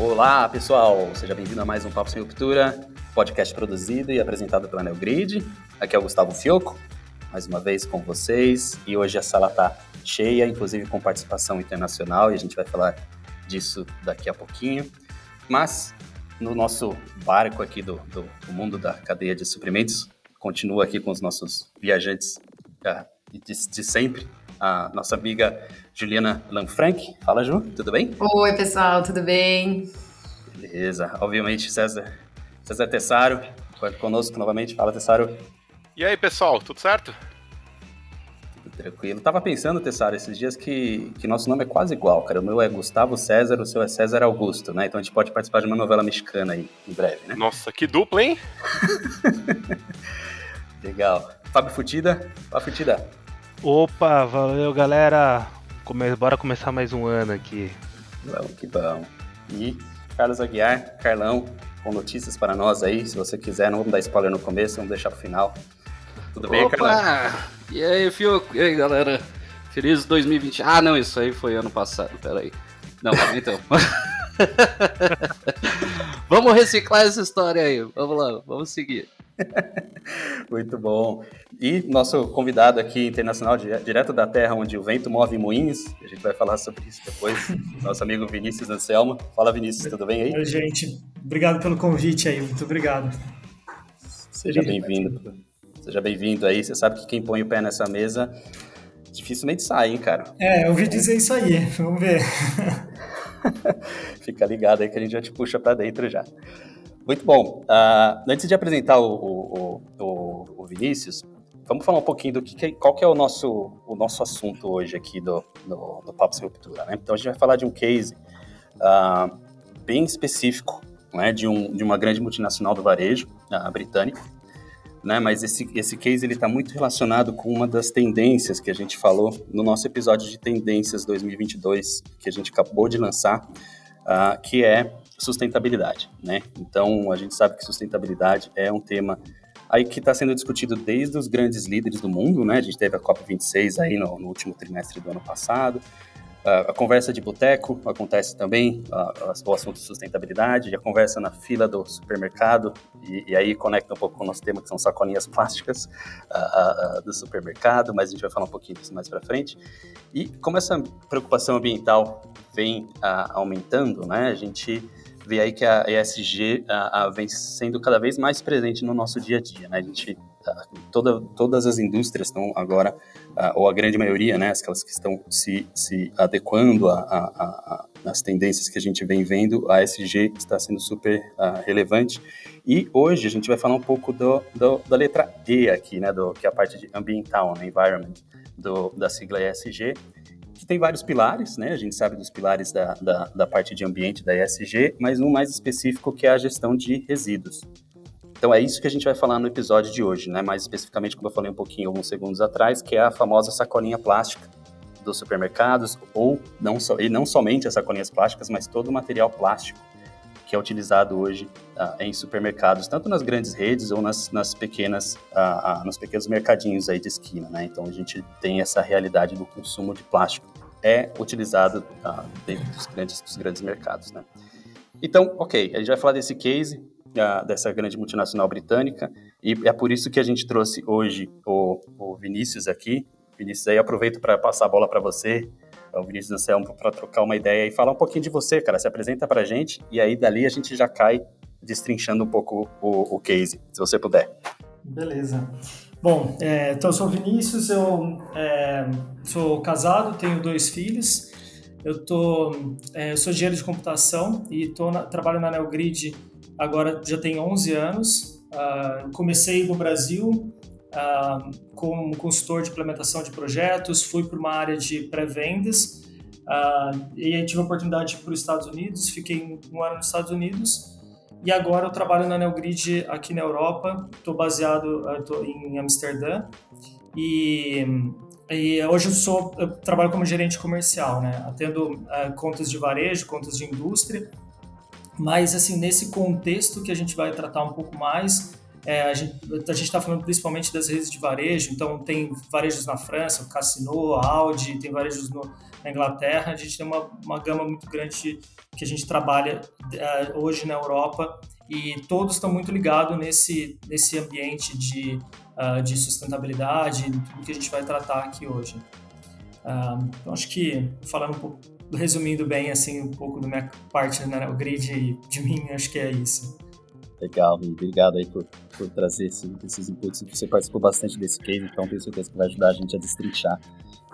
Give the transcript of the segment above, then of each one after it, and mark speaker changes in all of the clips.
Speaker 1: Olá, pessoal! Seja bem-vindo a mais um Papo Sem Ruptura, podcast produzido e apresentado pela Neogrid. Aqui é o Gustavo Fioco, mais uma vez com vocês. E hoje a sala está cheia, inclusive com participação internacional, e a gente vai falar disso daqui a pouquinho. Mas no nosso barco aqui do, do, do mundo da cadeia de suprimentos, continua aqui com os nossos viajantes de, de sempre, a nossa amiga Juliana Lanfranc. Fala, Ju, tudo bem?
Speaker 2: Oi, pessoal, tudo bem?
Speaker 1: Beleza. Obviamente, César, César Tessaro, conosco novamente. Fala, Tessaro.
Speaker 3: E aí, pessoal, tudo certo?
Speaker 1: Tudo tranquilo. Tava pensando, Tessaro, esses dias que, que nosso nome é quase igual, cara. O meu é Gustavo César, o seu é César Augusto, né? Então a gente pode participar de uma novela mexicana aí, em breve, né?
Speaker 3: Nossa, que dupla, hein?
Speaker 1: Legal. Fábio Futida. Fábio Futida.
Speaker 4: Opa, valeu galera. Come... Bora começar mais um ano aqui.
Speaker 1: Vamos que bom. E Carlos Aguiar, Carlão, com notícias para nós aí. Se você quiser, não vamos dar spoiler no começo, vamos deixar pro final. Tudo bem,
Speaker 5: Opa!
Speaker 1: Carlão?
Speaker 5: E aí, Fio? E aí, galera? Feliz 2020. Ah, não, isso aí foi ano passado, peraí. Não, então. vamos reciclar essa história aí. Vamos lá, vamos seguir.
Speaker 1: Muito bom. E nosso convidado aqui internacional, direto da terra onde o vento move moinhos, a gente vai falar sobre isso depois, nosso amigo Vinícius Anselmo. Fala, Vinícius, tudo bem aí?
Speaker 6: Oi, gente. Obrigado pelo convite aí, muito obrigado.
Speaker 1: Seja bem-vindo. Seja bem-vindo aí. Você sabe que quem põe o pé nessa mesa dificilmente sai, hein, cara?
Speaker 6: É, eu ouvi dizer isso aí, vamos ver.
Speaker 1: Fica ligado aí que a gente já te puxa para dentro já. Muito bom. Uh, antes de apresentar o, o, o, o, Vinícius, vamos falar um pouquinho do que, qual que é o nosso, o nosso assunto hoje aqui do, do, do Papo Sem Ruptura. Né? Então a gente vai falar de um case uh, bem específico né? de, um, de uma grande multinacional do varejo, uh, britânica, né? Mas esse, esse case ele está muito relacionado com uma das tendências que a gente falou no nosso episódio de tendências 2022 que a gente acabou de lançar, uh, que é sustentabilidade, né? Então, a gente sabe que sustentabilidade é um tema aí que está sendo discutido desde os grandes líderes do mundo, né? A gente teve a COP26 aí no, no último trimestre do ano passado. A conversa de boteco acontece também, uh, o assunto de sustentabilidade, a conversa na fila do supermercado, e, e, aí conecta um pouco com o nosso tema, que são sacolinhas plásticas do supermercado, mas a gente vai falar um pouquinho disso mais para frente. E como essa preocupação ambiental vem aumentando, né? A gente vê aí que a ESG a, a, vem sendo cada vez mais presente no nosso dia a dia, né? A gente, toda, todas as indústrias estão agora, ou a grande maioria, né, aquelas que estão se, se adequando às tendências que a gente vem vendo, a ESG está sendo super relevante. E hoje a gente vai falar um pouco do, do, da letra E aqui, né, do, que é a parte de ambiental, né, environment, do, da sigla ESG, tem vários pilares, né? A gente sabe dos pilares da, da, da, parte de ambiente da ESG, mas um mais específico que é a gestão de resíduos. Então é isso que a gente vai falar no episódio de hoje, né? Mais especificamente, como eu falei um pouquinho alguns segundos atrás, que é a famosa sacolinha plástica dos supermercados, ou não, so, e não somente as sacolinhas plásticas, mas todo o material plástico que é utilizado hoje uh, em supermercados, tanto nas grandes redes ou nas, nas pequenas, uh, uh, nos pequenos mercadinhos aí de esquina, né? Então a gente tem essa realidade do consumo de plástico é utilizado dentro dos grandes, dos grandes mercados, né? Então, ok, a gente vai falar desse case dessa grande multinacional britânica e é por isso que a gente trouxe hoje o, o Vinícius aqui. Vinícius, aí aproveito para passar a bola para você o Vinícius Anselmo para trocar uma ideia e falar um pouquinho de você, cara. Se apresenta para a gente e aí dali a gente já cai destrinchando um pouco o, o case, se você puder.
Speaker 6: Beleza. Bom, é, então eu sou Vinícius, eu é, sou casado, tenho dois filhos. Eu, tô, é, eu sou engenheiro de computação e tô na, trabalho na Neogrid agora já tem 11 anos. Uh, comecei no Brasil uh, como consultor de implementação de projetos, fui para uma área de pré-vendas uh, e aí tive a oportunidade para os Estados Unidos, fiquei um ano nos Estados Unidos e agora eu trabalho na Neogrid aqui na Europa, estou baseado uh, tô em Amsterdã. E, e, hoje eu sou eu trabalho como gerente comercial, né, atendo uh, contas de varejo, contas de indústria, mas assim nesse contexto que a gente vai tratar um pouco mais é, a gente está falando principalmente das redes de varejo, então tem varejos na França, o Cassino, a Audi, tem varejos no, na Inglaterra, a gente tem uma, uma gama muito grande que a gente trabalha é, hoje na Europa e todos estão muito ligados nesse, nesse ambiente de, uh, de sustentabilidade, tudo que a gente vai tratar aqui hoje. Uh, então, acho que, falando um pouco, resumindo bem, assim, um pouco da minha parte, né, o grid de mim, acho que é isso.
Speaker 1: Legal, obrigado aí por, por trazer esse, esses inputs. Você participou bastante desse case, então tenho certeza que vai ajudar a gente a destrinchar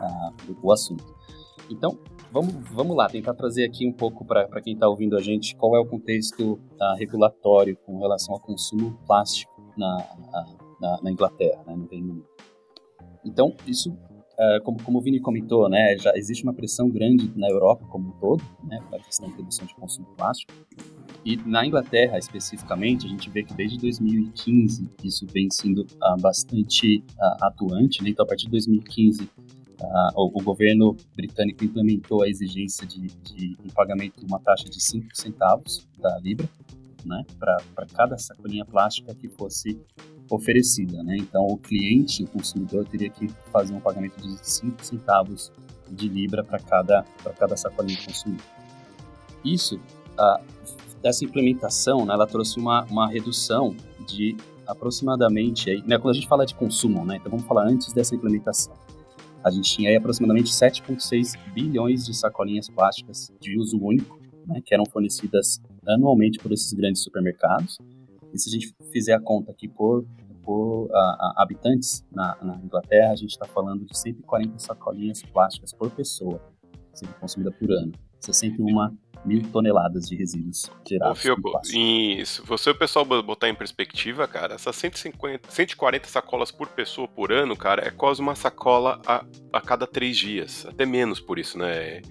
Speaker 1: uh, o assunto. Então, vamos, vamos lá, tentar trazer aqui um pouco para quem está ouvindo a gente qual é o contexto uh, regulatório com relação ao consumo plástico na, na, na Inglaterra, né, no Reino Unido. Então, isso, uh, como, como o Vini comentou, né, já existe uma pressão grande na Europa como um todo, né, para a questão de redução de consumo plástico. E na Inglaterra, especificamente, a gente vê que desde 2015 isso vem sendo uh, bastante uh, atuante. Né? Então, a partir de 2015, Uh, o, o, governo britânico implementou a exigência de, de um pagamento de uma taxa de 5 centavos da Libra, né, para cada sacolinha plástica que fosse oferecida. Né? Então, o cliente, o consumidor, teria que fazer um pagamento de 5 centavos de Libra para cada, cada sacolinha consumida. Isso, uh, essa implementação, né, ela trouxe uma, uma redução de aproximadamente, aí, né, quando a gente fala de consumo, né, então vamos falar antes dessa implementação a gente tinha aí aproximadamente 7,6 bilhões de sacolinhas plásticas de uso único, né, que eram fornecidas anualmente por esses grandes supermercados. E se a gente fizer a conta aqui por, por habitantes na, na, Inglaterra, a gente está falando de 140 sacolinhas plásticas por pessoa sendo consumida por ano. 61 mil toneladas de resíduos gerados. Ô, Fioco,
Speaker 3: e se você o pessoal botar em perspectiva, cara, essas 150, 140 sacolas por pessoa por ano, cara, é quase uma sacola a, a cada três dias. Até menos por isso, né?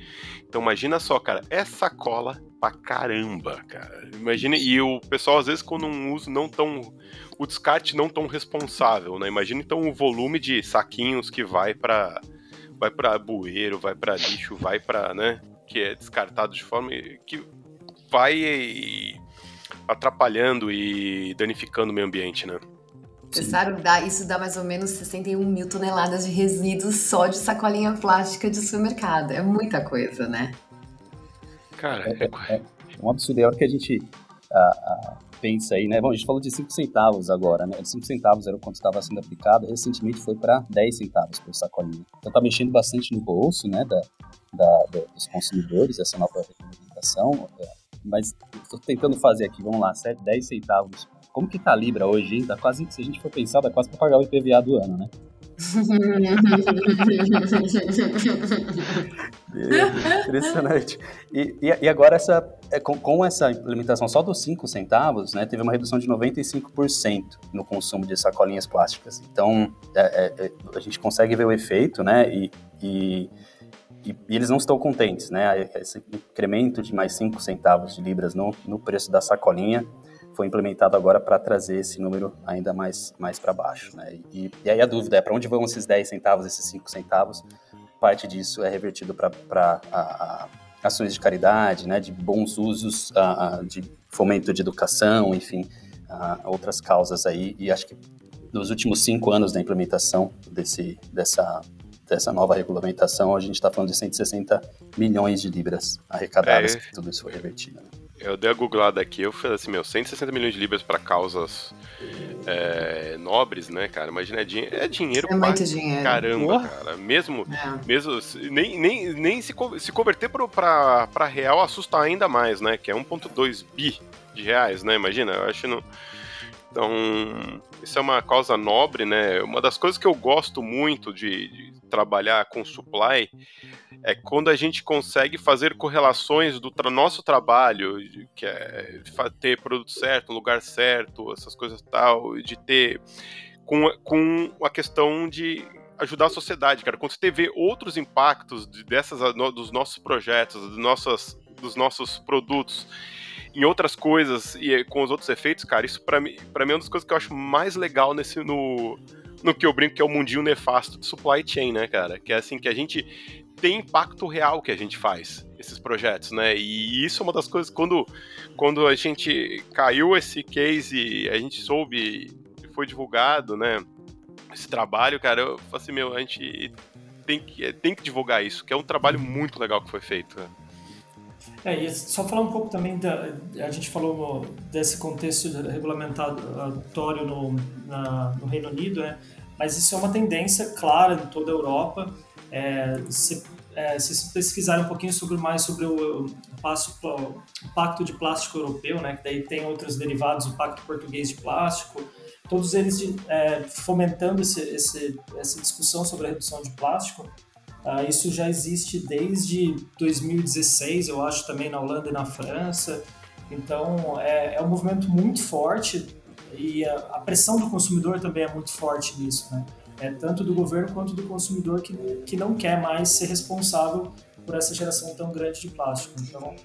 Speaker 3: Então imagina só, cara, é sacola pra caramba, cara. Imagina, e o pessoal às vezes quando um uso não tão. O descarte não tão responsável, né? Imagina então o volume de saquinhos que vai para vai para bueiro, vai para lixo, vai para, né? Que é descartado de forma que vai atrapalhando e danificando o meio ambiente, né?
Speaker 2: Você sabe, dá, isso dá mais ou menos 61 mil toneladas de resíduos só de sacolinha plástica de supermercado. É muita coisa, né?
Speaker 3: Cara,
Speaker 1: é, é, é um absurdo. É a hora que a gente pensa aí, né? Bom, a gente falou de 5 centavos agora, né? 5 centavos era o quanto estava sendo aplicado, recentemente foi para 10 centavos por sacolinha. Então tá mexendo bastante no bolso, né, da, da, dos consumidores, essa nova regulamentação. É, mas estou tentando fazer aqui, vamos lá, 10 centavos. Como que tá Libra hoje? Dá quase, se a gente for pensar, dá quase para pagar o IPVA do ano, né? Impressionante. E, e, agora, essa, é, com, com, essa implementação só dos 5 centavos, né, teve uma redução de 95% no consumo de sacolinhas plásticas. Então, é, é, é, a gente consegue ver o efeito, né, e, e, e eles não estão contentes, né, esse incremento de mais 5 centavos de libras no, no preço da sacolinha foi implementado agora para trazer esse número ainda mais, mais para baixo. Né? E, e, aí a dúvida é para onde vão esses 10 centavos, esses 5 centavos? Parte disso é revertido para ações de caridade, né? de bons usos, a, a, de fomento de educação, enfim, a, outras causas aí. E acho que nos últimos cinco anos da implementação desse, dessa, dessa nova regulamentação, a gente está falando de 160 milhões de libras arrecadadas, é, que tudo isso foi revertido. Né?
Speaker 3: Eu dei a googlada aqui, eu falei assim, meu, 160 milhões de libras para causas é, nobres, né, cara? Imagina, é, dinhe é dinheiro
Speaker 2: é muito dinheiro.
Speaker 3: caramba, Porra. cara. Mesmo, é. mesmo nem, nem, nem se, se converter para pra real assusta ainda mais, né? Que é 1,2 bi de reais, né? Imagina, eu acho não... Então, isso é uma causa nobre, né? Uma das coisas que eu gosto muito de, de trabalhar com supply é quando a gente consegue fazer correlações do tra nosso trabalho, que é ter produto certo, lugar certo, essas coisas tal, de ter com, com a questão de ajudar a sociedade, cara. Quando você vê outros impactos dessas dos nossos projetos, dos nossos, dos nossos produtos em outras coisas e com os outros efeitos, cara, isso para mim, para mim é uma das coisas que eu acho mais legal nesse no no que eu brinco que é o mundinho nefasto de supply chain, né, cara? Que é assim que a gente tem impacto real que a gente faz, esses projetos, né? E isso é uma das coisas, quando, quando a gente caiu esse case, a gente soube foi divulgado, né? Esse trabalho, cara, eu falei assim, meu, a gente tem que, tem que divulgar isso, que é um trabalho muito legal que foi feito. Né?
Speaker 6: É, e só falar um pouco também da. A gente falou desse contexto regulamentatório no, na, no Reino Unido, né? mas isso é uma tendência clara em toda a Europa. É, se, é, se pesquisarem um pouquinho sobre mais sobre o, o, o, Pacto de Plástico Europeu, né? que daí tem outros derivados, o Pacto Português de Plástico, todos eles é, fomentando esse, esse, essa discussão sobre a redução de plástico. Uh, isso já existe desde 2016, eu acho, também na Holanda e na França. Então, é, é um movimento muito forte e a, a, pressão do consumidor também é muito forte nisso, né? É tanto do governo quanto do consumidor que, que não quer mais ser responsável por essa geração tão grande de plástico. Então,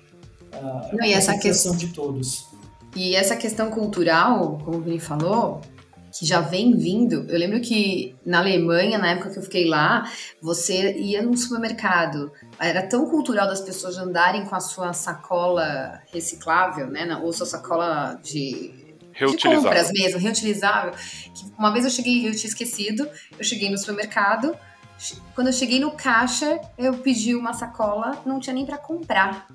Speaker 6: uh, é uma essa questão de todos.
Speaker 2: E essa questão cultural, como o Vini falou, que já vem vindo. Eu lembro que na Alemanha, na época que eu fiquei lá, você ia num supermercado. Era tão cultural das pessoas andarem com a sua sacola reciclável, né? Ou sua sacola de de compras mesmo, reutilizável. Que uma vez eu cheguei, eu tinha esquecido, eu cheguei no supermercado, quando eu cheguei no caixa, eu pedi uma sacola, não tinha nem para comprar.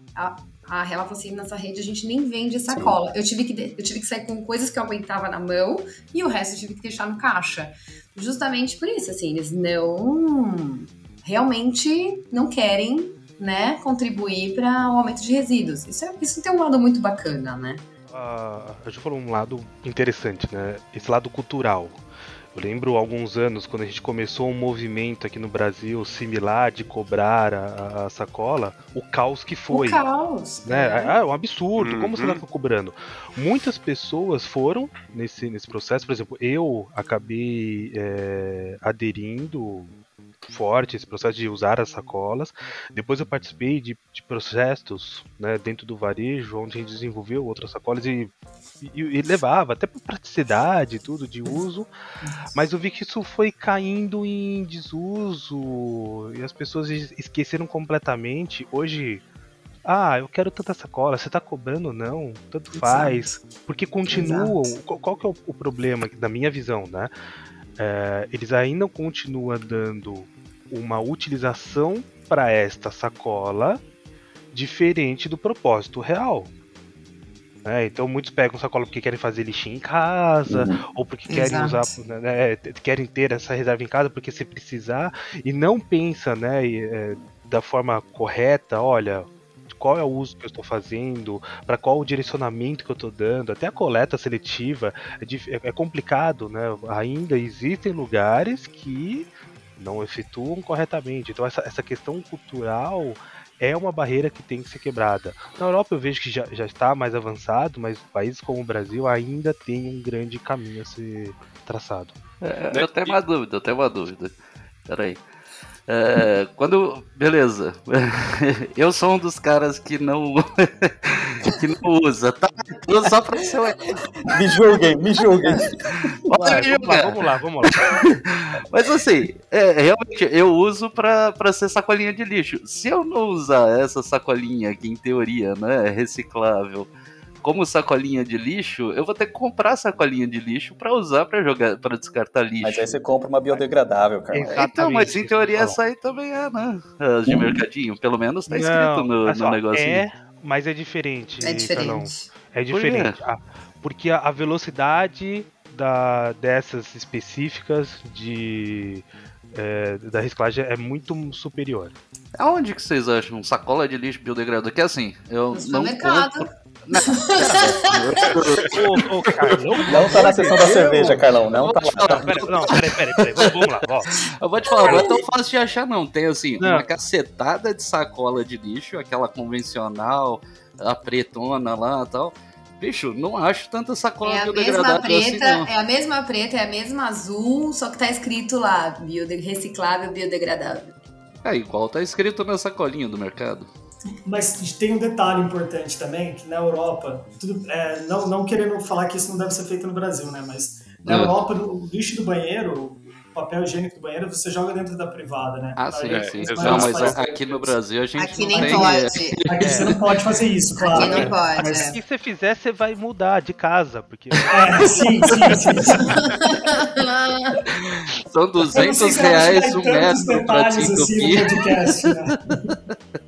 Speaker 2: A, a ela falou assim: nessa rede a gente nem vende sacola. Eu tive, que, eu tive que sair com coisas que eu aguentava na mão e o resto eu tive que deixar no caixa. Justamente por isso, assim, eles não. realmente não querem, né, contribuir para o aumento de resíduos. Isso, é, isso tem um lado muito bacana, né?
Speaker 4: Uh, a gente falou um lado interessante, né? Esse lado cultural. Eu lembro alguns anos quando a gente começou um movimento aqui no Brasil similar de cobrar a, a sacola, o caos que foi. O
Speaker 2: caos.
Speaker 4: Né? É, é um absurdo. Uhum. Como você está cobrando? Muitas pessoas foram nesse, nesse processo. Por exemplo, eu acabei é, aderindo forte esse processo de usar as sacolas. Depois eu participei de, de processos né, dentro do varejo, onde a gente desenvolveu outras sacolas e, e, e levava até por praticidade tudo de uso, mas eu vi que isso foi caindo em desuso e as pessoas esqueceram completamente. Hoje ah, eu quero tanta sacola, você tá cobrando não, tanto faz. Exato. Porque continuam. Qual, qual, que é o, o problema, da minha visão, né? É, eles ainda continuam dando uma utilização para esta sacola diferente do propósito real. É, então muitos pegam sacola porque querem fazer lixinho em casa, uhum. ou porque querem Exato. usar, né, né, querem ter essa reserva em casa porque se precisar, e não pensa né, é, da forma correta, olha, qual é o uso que eu estou fazendo, para qual o direcionamento que eu estou dando, até a coleta seletiva é, é, é complicado, né? Ainda existem lugares que não efetuam corretamente. Então essa, essa questão cultural é uma barreira que tem que ser quebrada. Na Europa eu vejo que já, já está mais avançado, mas países como o Brasil ainda tem um grande caminho a ser traçado.
Speaker 5: É, eu tenho uma dúvida, eu tenho uma dúvida. Peraí. É, quando. Beleza. Eu sou um dos caras que não. que não usa, tá? Só pra ser.
Speaker 1: Me julguem, me julguem.
Speaker 4: Vai, vamos, lá, vamos lá, vamos lá.
Speaker 5: Mas assim, é, realmente, eu uso pra, pra ser sacolinha de lixo. Se eu não usar essa sacolinha, que em teoria né, é reciclável como sacolinha de lixo, eu vou ter que comprar sacolinha de lixo para usar para jogar, para descartar lixo.
Speaker 1: Mas aí você compra uma biodegradável, cara.
Speaker 5: Exatamente. Então, mas em teoria essa aí também é, né? As de hum. mercadinho, pelo menos tá escrito Não, no, no negocinho.
Speaker 4: É, mas é diferente.
Speaker 2: É diferente.
Speaker 4: É diferente. Por porque a, a velocidade da, dessas específicas de é, da reciclagem é muito superior.
Speaker 5: Aonde que vocês acham sacola de lixo biodegradável? Que é assim, eu
Speaker 2: no
Speaker 5: não compro,
Speaker 1: não, ô, ô, Carlão, não tá na sessão da cerveja, Carlão. Não tá lá.
Speaker 4: Pera, não, peraí, peraí, peraí. Vamos lá. Ó.
Speaker 5: Eu vou te falar, não é tão fácil de achar, não. Tem assim, não. uma cacetada de sacola de lixo, aquela convencional, a pretona lá e tal. Bicho, não acho tanta sacola
Speaker 2: é a mesma preta, assim, É a mesma preta, é a mesma azul, só que tá escrito lá, biode reciclável, biodegradável.
Speaker 5: É, igual tá escrito na sacolinha do mercado.
Speaker 6: Mas tem um detalhe importante também, que na Europa, tudo, é, não, não querendo falar que isso não deve ser feito no Brasil, né? Mas na é. Europa, o lixo do banheiro, papel higiênico do banheiro, você joga dentro da privada, né?
Speaker 5: Ah, sim,
Speaker 3: é,
Speaker 5: sim. Não, mas aqui no Brasil a gente
Speaker 2: Aqui
Speaker 5: não
Speaker 2: nem
Speaker 5: tem...
Speaker 2: pode.
Speaker 6: Aqui você não pode fazer isso, claro.
Speaker 2: Aqui não pode.
Speaker 6: Mas-
Speaker 2: é.
Speaker 4: Se você fizer, você vai mudar de casa, porque
Speaker 6: É, sim, sim, sim. sim.
Speaker 5: São
Speaker 6: Eu não
Speaker 5: 200
Speaker 6: sei se ela vai
Speaker 5: reais um metro pra te
Speaker 6: detalhes assim no
Speaker 5: entupir.
Speaker 6: podcast, né?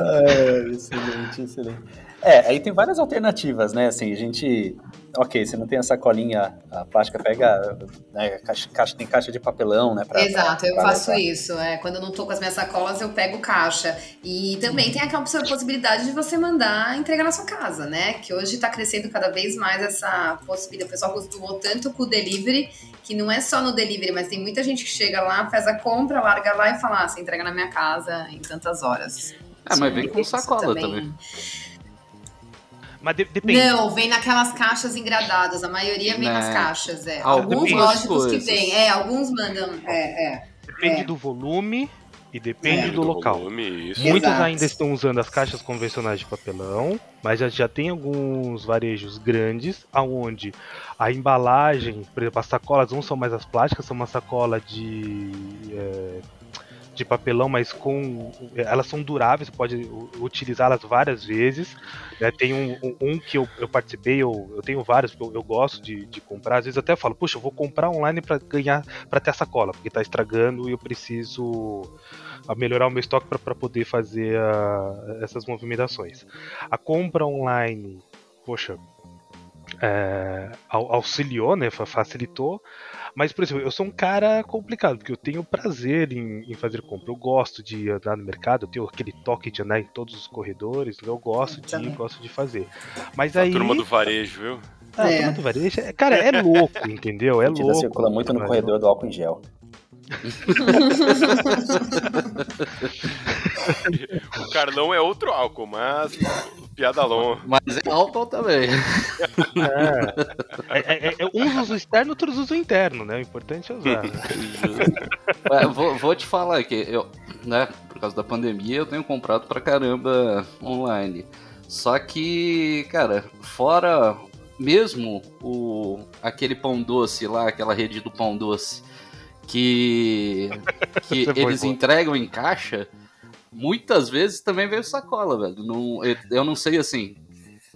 Speaker 1: É, excelente, excelente. É, aí tem várias alternativas, né? Assim, a gente. Ok, você não tem a sacolinha, a plástica pega. Né, caixa, caixa- tem caixa de papelão, né? pra-
Speaker 2: Exato, eu
Speaker 1: pra
Speaker 2: faço
Speaker 1: levar.
Speaker 2: isso. É, quando eu não tô com as minhas sacolas, eu pego caixa. E também tem aquela possi- possibilidade de você mandar entregar na sua casa, né? Que hoje tá crescendo cada vez mais essa possibilidade. O pessoal acostumou tanto com o delivery, que não é só no delivery, mas tem muita gente que chega lá, faz a compra, larga lá e fala: ah, você entrega na minha casa em tantas horas.
Speaker 5: Ah, mas vem com sacola também.
Speaker 4: Mas de- depende.
Speaker 2: Não, vem naquelas caixas engradadas. A maioria vem nas
Speaker 5: Né.
Speaker 2: caixas, é. Alguns lógicos que vem. É, alguns mandam. É, é.
Speaker 4: Depende
Speaker 2: É.
Speaker 4: do volume e depende
Speaker 2: É.
Speaker 4: do local.
Speaker 3: volume.
Speaker 4: Muitos
Speaker 2: Exato.
Speaker 4: ainda estão usando as caixas convencionais de papelão, mas já, já tem alguns varejos grandes aonde a embalagem, por exemplo, as sacolas não são mais as plásticas, são uma sacola de é, de papelão, mas com elas são duráveis, pode utilizá-las várias vezes. né? Tem um, um- que eu, eu participei, eu, eu tenho vários, porque eu, eu gosto de, de comprar. Às vezes até falo, puxa, eu vou comprar online para ganhar, para ter a sacola, porque tá estragando e eu preciso a melhorar o meu estoque para poder fazer a- essas movimentações. A compra online, poxa, é, au- auxiliou, né, fa- facilitou, mas, por exemplo, eu sou um cara complicado, porque eu tenho prazer em, em fazer compra, eu gosto de andar no mercado, eu tenho aquele toque de andar em todos os corredores, eu gosto de,
Speaker 2: Também.
Speaker 4: gosto de fazer. Mas
Speaker 3: A
Speaker 4: aí...
Speaker 3: turma do varejo, viu?
Speaker 4: Ah,
Speaker 2: É.
Speaker 4: turma do varejo, é- cara, é louco, entendeu? É
Speaker 1: A gente ainda
Speaker 4: louco.
Speaker 1: circula muito no corredor do álcool em gel.
Speaker 3: O Carlão é outro álcool, mas piada longa.
Speaker 5: Mas é álcool também.
Speaker 4: É, é, é, é, uns usam externo, outros usam interno, né? O importante é usar. né?
Speaker 5: É, vou, vou te falar que eu, né, por causa da pandemia, eu tenho comprado pra caramba online. Só que, cara, fora mesmo o aquele pão doce lá, aquela rede do pão doce que que eles entregam em caixa, muitas vezes também veio sacola, velho. Não, eu, não sei assim.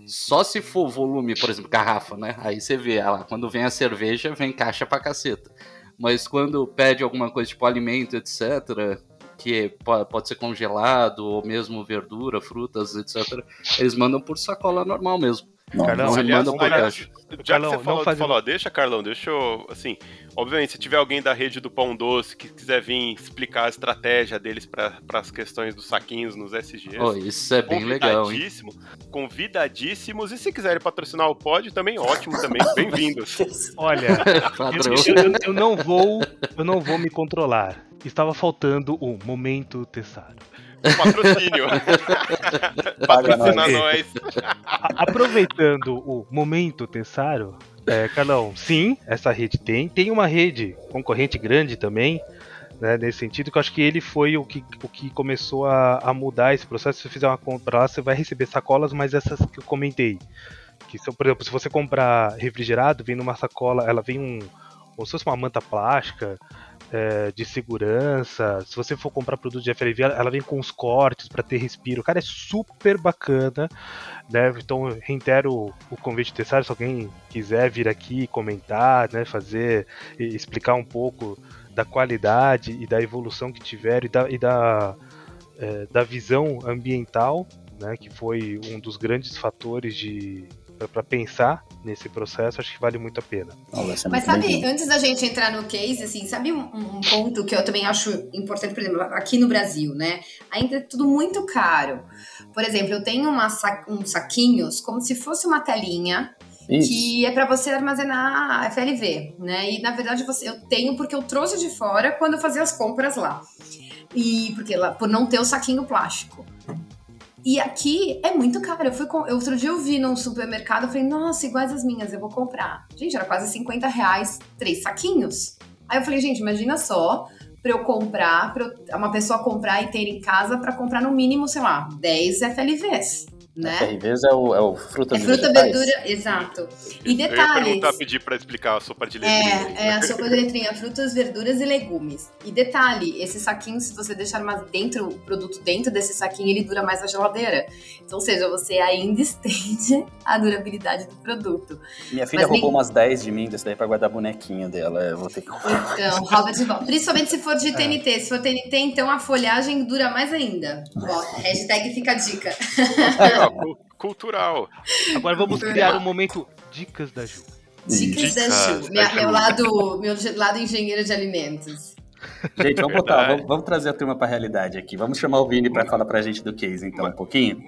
Speaker 5: Só se for volume, por exemplo, garrafa, né? Aí você vê, ah lá, quando vem a cerveja, vem caixa pra caceta. Mas quando pede alguma coisa tipo alimento, etc., que po- pode ser congelado, ou mesmo verdura, frutas, etc., eles mandam por sacola normal mesmo.
Speaker 1: Não,
Speaker 4: Carlão,
Speaker 5: Não
Speaker 3: aliás,
Speaker 5: mandam por
Speaker 3: aliás. Já que
Speaker 4: Carlão,
Speaker 3: você
Speaker 4: não
Speaker 3: falou,
Speaker 4: fazendo-
Speaker 3: falou, ó, deixa, Carlão, deixa eu, assim, obviamente, se tiver alguém da rede do Pão Doce que quiser vir explicar a estratégia deles para as questões dos saquinhos nos SGs,
Speaker 5: Oh, isso é bem legal, hein?
Speaker 3: convidadíssimo, convidadíssimos, e se quiserem patrocinar o pod, também ótimo também, bem-vindos.
Speaker 4: Olha, eu- eu não vou, eu não vou me controlar. Estava faltando o momento Tessaro.
Speaker 3: Patrocínio. Patrocina
Speaker 1: nós.
Speaker 4: aproveitando o momento Tessaro, é, Carlão, sim, essa rede tem. Tem uma rede concorrente grande também, né, nesse sentido, que eu acho que ele foi o que, o que começou a, a mudar esse processo. Se você fizer uma compra lá, você vai receber sacolas, mas essas que eu comentei. Que são, por exemplo, se você comprar refrigerado, vem numa sacola, ela vem um. como se fosse uma manta plástica. É, de segurança, se você for comprar produto de FLV, ela vem com os cortes para ter respiro. Cara, é super bacana né? Então reitero o, convite Tessário, se alguém quiser vir aqui comentar, né? Fazer explicar um pouco da qualidade e da evolução que tiveram e da, e da, é, da visão ambiental, né? Que foi um dos grandes fatores de para pensar nesse processo, acho que vale muito a pena.
Speaker 2: Mas sabe, antes da gente entrar no case, assim, sabe um, um ponto que eu também acho importante, por exemplo, aqui no Brasil, né? Ainda é tudo muito caro. Por exemplo, eu tenho uma sa- uns saquinhos como se fosse uma telinha
Speaker 1: Isso.
Speaker 2: que é para você armazenar FLV, né? E na verdade você, eu tenho porque eu trouxe de fora quando eu fazia as compras lá. E porque lá, por não ter o saquinho plástico. E aqui é muito caro. Eu fui com, outro dia eu vi num supermercado, eu falei, nossa, iguais as minhas, eu vou comprar. Gente, era quase 50 reais, três saquinhos. Aí eu falei, gente, imagina só pra eu comprar, pra eu- uma pessoa comprar e ter em casa pra comprar no mínimo, sei lá, 10 FLVs. Né?
Speaker 1: FRVs é o, é o fruta,
Speaker 2: é fruta, verdura, exato. E detalhes.
Speaker 3: Eu ia pedir para explicar a sopa de
Speaker 2: letrinha. É, é a sopa de letrinha, frutas, verduras e legumes. E detalhe, esse saquinho, se você deixar mais dentro, o produto dentro desse saquinho, ele dura mais na geladeira. Então, ou seja, você ainda estende a durabilidade do produto.
Speaker 1: Minha filha Mas roubou nem... umas 10 de mim desse daí para guardar a bonequinha dela. Eu vou ter que.
Speaker 2: Então, rouba de volta. Principalmente se for de TNT. É. Se for TNT, então a folhagem dura mais ainda. Ó, hashtag fica a dica.
Speaker 3: cultural.
Speaker 4: Agora vamos criar um momento Dicas da Ju.
Speaker 2: Dicas, Dicas da Ju. Minha, meu, lado, meu lado engenheiro de alimentos.
Speaker 1: Gente, vamos botar, vamos, vamos, trazer a turma para a realidade aqui. Vamos chamar o Vini para falar para a gente do case, então, um pouquinho.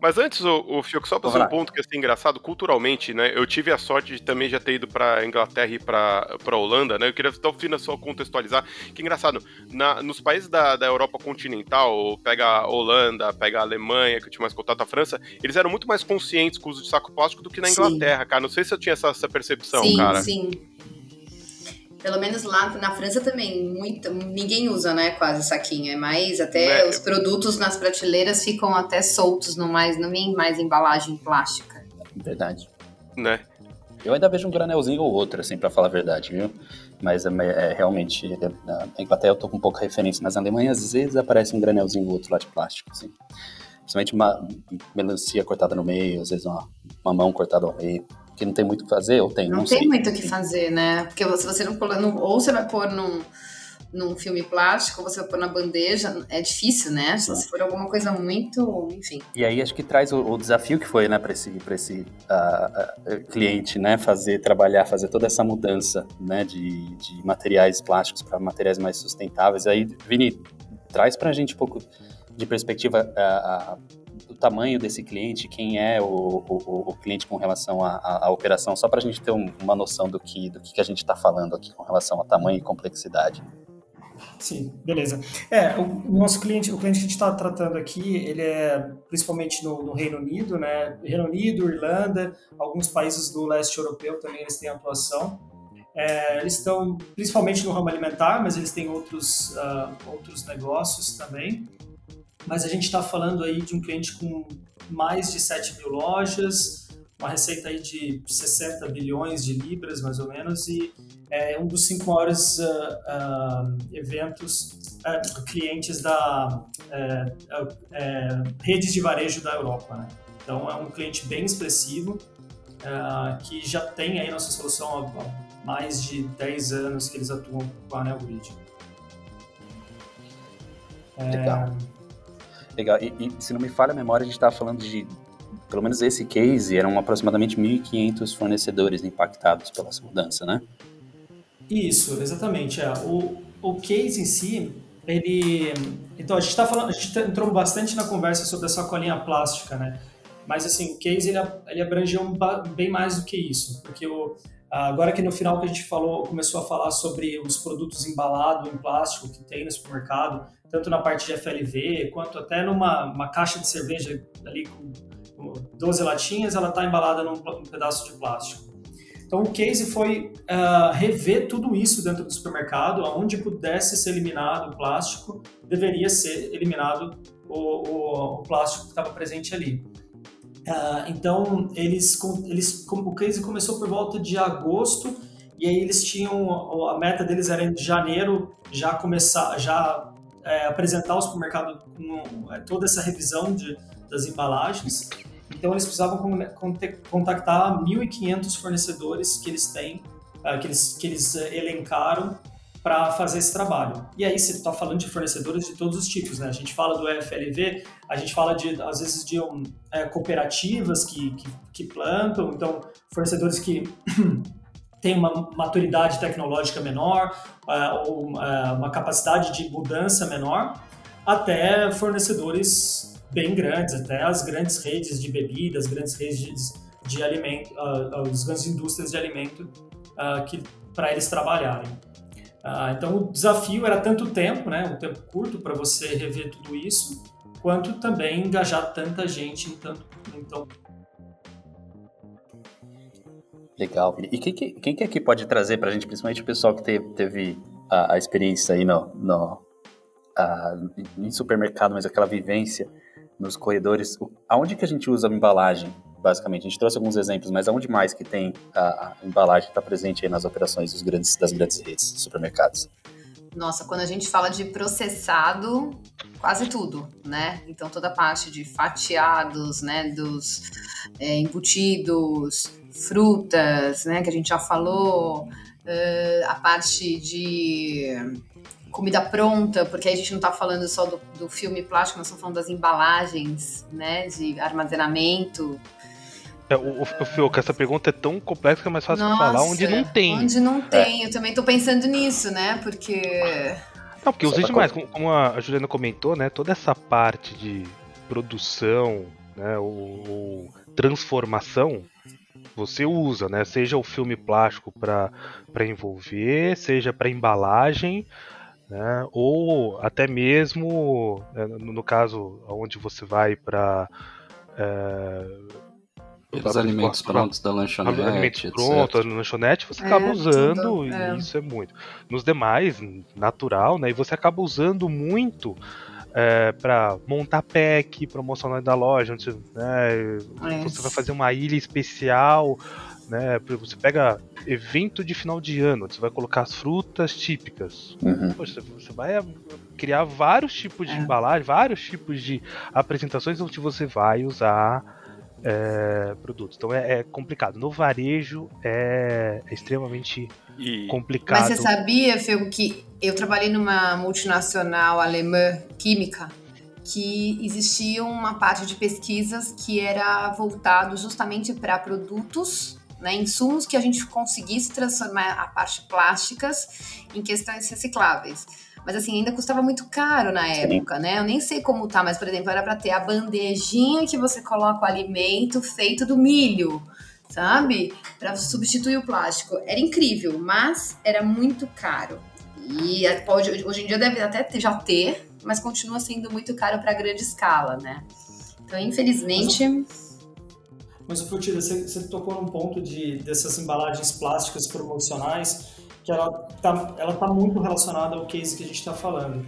Speaker 3: Mas antes, o, o Fioco, só para um ponto que é assim, engraçado, culturalmente, né? Eu tive a sorte de também já ter ido para Inglaterra e para Holanda, né? Eu queria só, só contextualizar. Que engraçado, na, nos países da, da Europa continental, pega a Holanda, pega a Alemanha, que eu tinha mais contato a França, eles eram muito mais conscientes com o uso de saco plástico do que na Inglaterra, sim. cara. Não sei se eu tinha essa, essa percepção,
Speaker 2: sim,
Speaker 3: cara.
Speaker 2: Sim, sim. Pelo menos lá na França também, muito, ninguém usa, né, quase saquinho. É mais, até é, os produtos nas prateleiras ficam até soltos, não mais, não vem mais embalagem plástica.
Speaker 1: Verdade.
Speaker 3: Né?
Speaker 1: Eu ainda vejo um granelzinho ou outro, assim, para falar a verdade, viu? Mas é, é realmente, é, até eu tô com um pouco referência, mas na Alemanha às vezes aparece um granelzinho ou outro lá de plástico, assim. Principalmente uma melancia cortada no meio, às vezes uma mamão cortada ao meio que não tem muito o que fazer, ou tem?
Speaker 2: Não,
Speaker 1: não
Speaker 2: tem
Speaker 1: sei.
Speaker 2: muito o que fazer, né? Porque se você não pôr, ou você vai pôr num, num filme plástico, ou você vai pôr na bandeja, é difícil, né? Se você for alguma coisa muito, enfim.
Speaker 1: E aí acho que traz o, o desafio que foi, né, para esse, pra esse uh, uh, cliente, né, fazer, trabalhar, fazer toda essa mudança, né, de, de materiais plásticos para materiais mais sustentáveis. Aí, Vini, traz para a gente um pouco de perspectiva uh, o tamanho desse cliente, quem é o, o, o cliente com relação à, operação, só para a gente ter um, uma noção do que, do que a gente está falando aqui com relação a tamanho e complexidade.
Speaker 6: Sim, beleza. É, o nosso cliente, o cliente que a gente está tratando aqui, ele é principalmente no, no, Reino Unido, né? Reino Unido, Irlanda, alguns países do leste europeu também eles têm atuação. É, eles estão principalmente no ramo alimentar, mas eles têm outros, uh, outros negócios também mas a gente está falando aí de um cliente com mais de 7 mil lojas, uma receita aí de 60 bilhões de libras, mais ou menos, e é um dos cinco maiores uh, uh, eventos, uh, clientes da redes de varejo da Europa. Né? Então, é um cliente bem expressivo, que já tem aí nossa solução há mais de 10 anos que eles atuam com a Anel Grid.
Speaker 1: Legal. Legal. E, e, se não me falha a memória, a gente estava falando de, pelo menos esse case, eram aproximadamente 1.500 fornecedores impactados pela mudança, né?
Speaker 6: Isso, exatamente. É. O, o case em si, ele... Então, a gente está falando, a gente entrou bastante na conversa sobre a sacolinha plástica, né? Mas, assim, o case, ele, ele abrangeu bem mais do que isso, porque o, Agora que no final que a gente falou, começou a falar sobre os produtos embalados em plástico que tem no supermercado, tanto na parte de FLV, quanto até numa uma caixa de cerveja ali com, 12 latinhas, ela está embalada num, num, pedaço de plástico. Então o case foi uh, rever tudo isso dentro do supermercado, onde pudesse ser eliminado o plástico, deveria ser eliminado o, o, o plástico que estava presente ali. Uh, então eles, eles, o case começou por volta de agosto e aí eles tinham a meta deles era em janeiro já começar já é, apresentar ao supermercado com é, toda essa revisão de, das embalagens. Então eles precisavam contactar 1.500 fornecedores que eles têm, é, que eles, que eles é, elencaram para fazer esse trabalho. E aí você está falando de fornecedores de todos os tipos, né? A gente fala do FLV, a gente fala de às vezes de um, é, cooperativas que, que, que, plantam, então fornecedores que tem uma maturidade tecnológica menor, uh, ou uh, uma capacidade de mudança menor, até fornecedores bem grandes, até as grandes redes de bebidas, grandes redes de alimento, as grandes indústrias de alimento que para eles trabalharem. Então o desafio era tanto tempo, né, um tempo curto para você rever tudo isso, quanto também engajar tanta gente em tanto então
Speaker 1: Legal. E quem que, que aqui pode trazer para a gente, principalmente o pessoal que teve, teve a, a, experiência aí no, no a, em supermercado, mas aquela vivência nos corredores, aonde que a gente usa a embalagem, basicamente? A gente trouxe alguns exemplos, mas aonde mais que tem a, a embalagem que está presente aí nas operações dos grandes, das grandes redes de supermercados?
Speaker 2: Nossa, quando a gente fala de processado, quase tudo, né? Então toda a parte de fatiados, né, dos é, embutidos, frutas, né, que a gente já falou, uh, a parte de comida pronta, porque a gente não está falando só do, do filme plástico, nós estamos falando das embalagens, né, de armazenamento.
Speaker 4: É, o, o, que essa pergunta é tão complexa que é mais fácil Nossa, falar onde não tem.
Speaker 2: Onde não tem, é. eu também estou pensando nisso, né, porque...
Speaker 4: Não, porque usa demais, como, como a Juliana comentou, né, toda essa parte de produção, né, ou, transformação, você usa, né? Seja o filme plástico para envolver, seja para embalagem, né? ou até mesmo, né, no caso, onde você vai para. É,
Speaker 5: os alimentos prontos da lanchonete. Alimentos
Speaker 4: prontos na lanchonete, você é, acaba usando, tudo, é. e isso é muito. Nos demais, natural, né? E você acaba usando muito é, para montar pack promocional da loja, onde né, é. você vai fazer uma ilha especial, né? Você pega evento de final de ano, você vai colocar as frutas típicas. Uhum. Poxa, você vai criar vários tipos de é. embalagem, vários tipos de apresentações onde você vai usar é, produtos. Então é, é, complicado. No varejo é, é extremamente e... complicado.
Speaker 2: Mas você sabia, Fego, que eu trabalhei numa multinacional alemã química que existia uma parte de pesquisas que era voltado justamente para produtos, né, insumos que a gente conseguisse transformar a parte plásticas em questões recicláveis. Mas assim, ainda custava muito caro na época, Sim. né? Eu nem sei como tá, mas por exemplo, era para ter a bandejinha que você coloca o alimento feito do milho, sabe? Para substituir o plástico. Era incrível, mas era muito caro. E pode, hoje em dia deve até já ter, mas continua sendo muito caro para grande escala, né? Então, infelizmente.
Speaker 6: Mas, Furtida, você, você tocou num ponto de, dessas embalagens plásticas promocionais que ela está ela tá muito relacionada ao case que a gente está falando.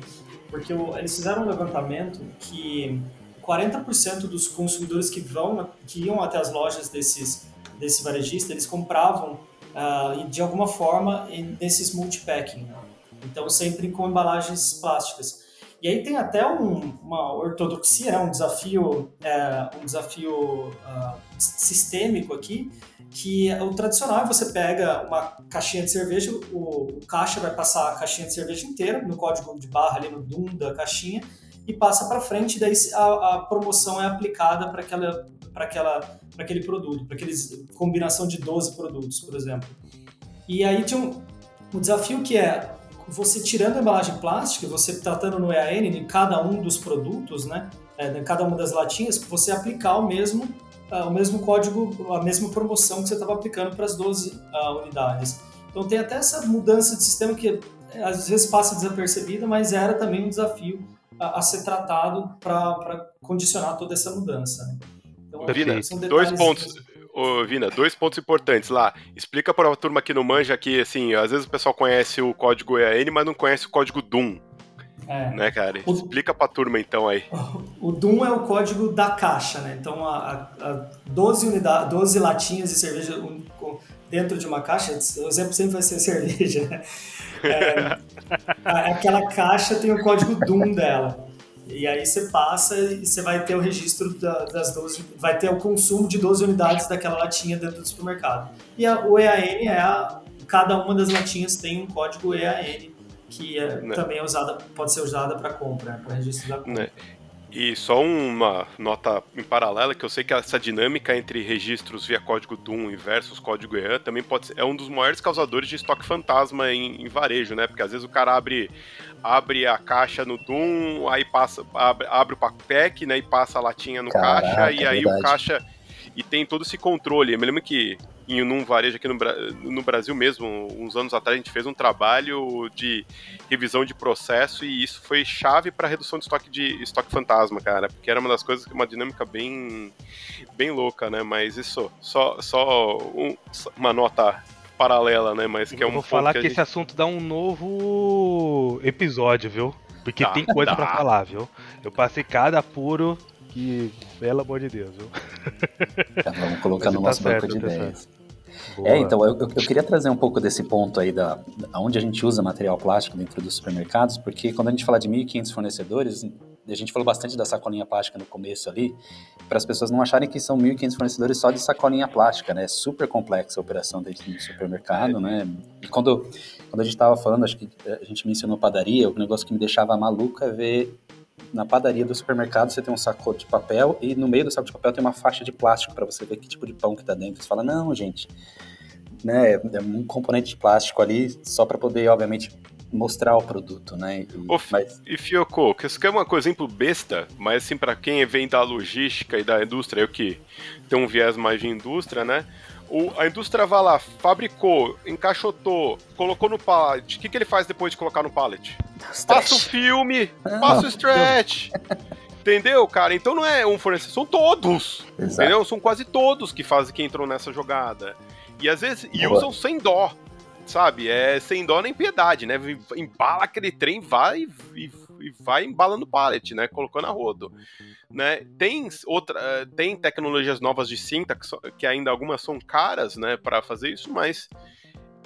Speaker 6: Porque o, eles fizeram um levantamento que 40% dos consumidores que vão que iam até as lojas desses desse varejista, eles compravam uh, de alguma forma nesses multipacking. Então sempre com embalagens plásticas. E aí tem até um, uma ortodoxia, né? um desafio, é, um desafio uh, sistêmico aqui, que o tradicional é você pega uma caixinha de cerveja, o, o caixa vai passar a caixinha de cerveja inteira no código de barra ali no DUM da caixinha e passa para frente, daí a, a, promoção é aplicada para aquela para aquela para aquele produto, para aqueles combinação de 12 produtos, por exemplo. E aí tinha um, um desafio que é você tirando a embalagem plástica, você tratando no EAN de cada um dos produtos, né, é, de cada uma das latinhas, você aplicar o mesmo uh, o mesmo código, a mesma promoção que você estava aplicando para as 12 uh, unidades. Então tem até essa mudança de sistema que é, às vezes passa desapercebida, mas era também um desafio a, a ser tratado para condicionar toda essa mudança. Né?
Speaker 3: Então, dois pontos. Ô, Vina, dois pontos importantes lá. Explica para a turma que não manja que, assim, às vezes o pessoal conhece o código EAN, mas não conhece o código DOOM. É. Né, cara? O, Explica pra turma então aí.
Speaker 6: O DUM é o código da caixa, né? Então, a, a 12, unidade, 12 latinhas de cerveja dentro de uma caixa, o exemplo sempre vai ser cerveja, né? É, aquela caixa tem o código DUM dela. E aí você passa e você vai ter o registro da, das 12, vai ter o consumo de 12 unidades daquela latinha dentro do supermercado. E a, o EAN é a, cada uma das latinhas tem um código EAN que é, né? também é usada, pode ser usada para compra, para registro da compra. Né?
Speaker 3: E só uma nota em paralela, que eu sei que essa dinâmica entre registros via código DOOM e versus código EAN também pode ser, é um dos maiores causadores de estoque fantasma em, em, varejo, né? Porque às vezes o cara abre, abre a caixa no DOOM, aí passa, abre, abre o pack, né? E passa a latinha no Caraca, caixa, e aí verdade. o caixa. E tem todo esse controle. Eu me lembro que em um varejo aqui no, no, Brasil mesmo, uns anos atrás, a gente fez um trabalho de revisão de processo e isso foi chave para redução de estoque de estoque fantasma, cara, porque era uma das coisas que uma dinâmica bem bem louca, né? Mas isso só só um, uma nota paralela, né? Mas que é um
Speaker 4: Vou falar que, que gente... esse assunto dá um novo episódio, viu? Porque dá, tem coisa para falar, viu? Eu passei cada apuro que, pelo amor de Deus, viu?
Speaker 1: Já vamos colocar no tá nosso certo, banco de tá ideias. É, então, eu, eu, queria trazer um pouco desse ponto aí da onde a gente usa material plástico dentro dos supermercados, porque quando a gente fala de 1.500 fornecedores, a gente falou bastante da sacolinha plástica no começo ali, para as pessoas não acharem que são 1.500 fornecedores só de sacolinha plástica, né? É super complexa a operação dentro do supermercado, né? E quando, quando a gente estava falando, acho que a gente mencionou padaria, o negócio que me deixava maluco é ver na padaria do supermercado você tem um saco de papel e no meio do saco de papel tem uma faixa de plástico para você ver que tipo de pão que tá dentro. Você fala, não, gente, né? É um componente de plástico ali só para poder, obviamente, mostrar o produto, né? E,
Speaker 3: Ô, mas... e Fioco, que isso aqui é uma coisa, exemplo besta, mas assim, para quem vem da logística e da indústria, eu que tem um viés mais de indústria, né? O, a indústria vai lá, fabricou, encaixotou, colocou no pallet. O que, que ele faz depois de colocar no pallet? Passa o filme, passa o stretch. Entendeu, cara? Então não é um fornecedor, são todos. Exato. Entendeu? São quase todos que fazem que entram nessa jogada. E às vezes e usam sem dó sabe? É sem dó nem piedade, né? Embala aquele trem, vai e, e vai embalando pallet, né? Colocando a rodo, né? Tem outra, eh, tem tecnologias novas de cinta que, ainda algumas são caras, né? Para fazer isso, mas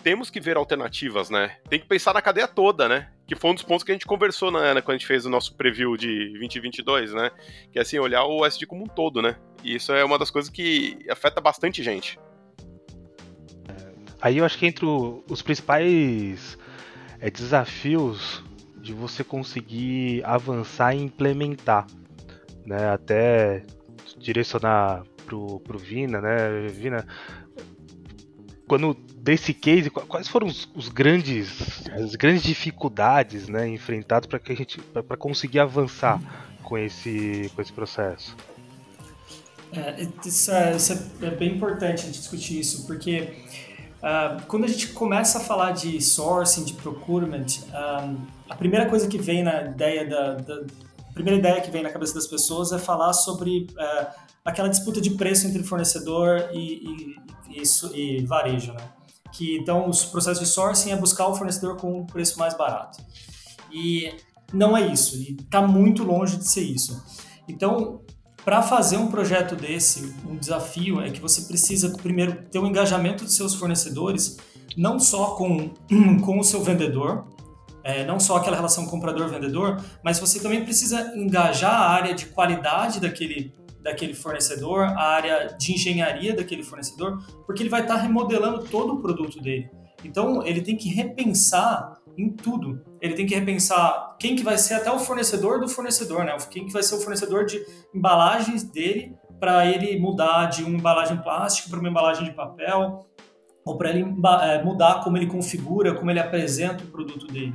Speaker 3: temos que ver alternativas, né? Tem que pensar na cadeia toda, né? Que foi um dos pontos que a gente conversou na, quando a gente fez o nosso preview de 2022, né? Que é assim, olhar o SD como um todo, né? E isso é uma das coisas que afeta bastante gente.
Speaker 4: Aí eu acho que entre os principais é, desafios de você conseguir avançar e implementar, né? Até direcionar pro, pro Vina, né? Vina, quando desse case, quais foram os, os, grandes, as grandes dificuldades, né, enfrentadas para que a gente, para conseguir avançar com esse, com esse processo?
Speaker 6: É, isso, é, isso é bem importante discutir isso, porque Uh, quando a gente começa a falar de sourcing, de procurement, um, a primeira coisa que vem na ideia da, da, primeira ideia que vem na cabeça das pessoas é falar sobre uh, aquela disputa de preço entre fornecedor e, e, e, e varejo, né? Que então os processos de sourcing é buscar o fornecedor com um preço mais barato. E não é isso, e está muito longe de ser isso. Então, para fazer um projeto desse, um desafio é que você precisa, primeiro, ter o um engajamento de seus fornecedores, não só com, com o seu vendedor, é, não só aquela relação comprador-vendedor, mas você também precisa engajar a área de qualidade daquele, daquele fornecedor, a área de engenharia daquele fornecedor, porque ele vai estar tá remodelando todo o produto dele. Então, ele tem que repensar em tudo. Ele tem que repensar quem que vai ser até o fornecedor do fornecedor, né? Quem que vai ser o fornecedor de embalagens dele para ele mudar de uma embalagem plástica para uma embalagem de papel, ou para ele é, mudar como ele configura, como ele apresenta o produto dele.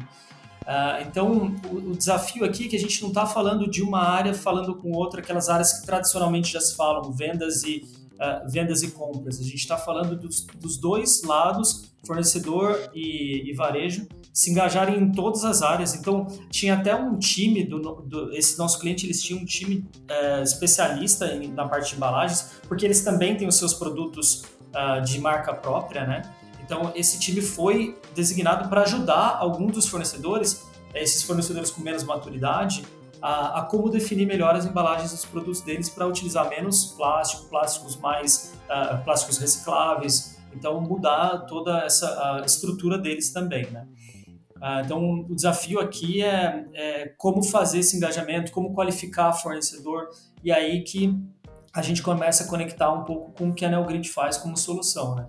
Speaker 6: Uh, então, o, o, desafio aqui é que a gente não está falando de uma área falando com outra, aquelas áreas que tradicionalmente já se falam, vendas e, uh, vendas e compras. A gente está falando dos, dos dois lados fornecedor e, e, varejo se engajarem em todas as áreas. Então, tinha até um time, do, do esse nosso cliente, eles tinham um time é, especialista em, na parte de embalagens, porque eles também têm os seus produtos uh, de marca própria, né? Então, esse time foi designado para ajudar alguns dos fornecedores, esses fornecedores com menos maturidade, a, a, como definir melhor as embalagens dos produtos deles para utilizar menos plástico, plásticos mais uh, plásticos recicláveis, então, mudar toda essa estrutura deles também, né? Ah, então, o desafio aqui é, é, como fazer esse engajamento, como qualificar fornecedor, e aí que a gente começa a conectar um pouco com o que a NeoGrid faz como solução, né?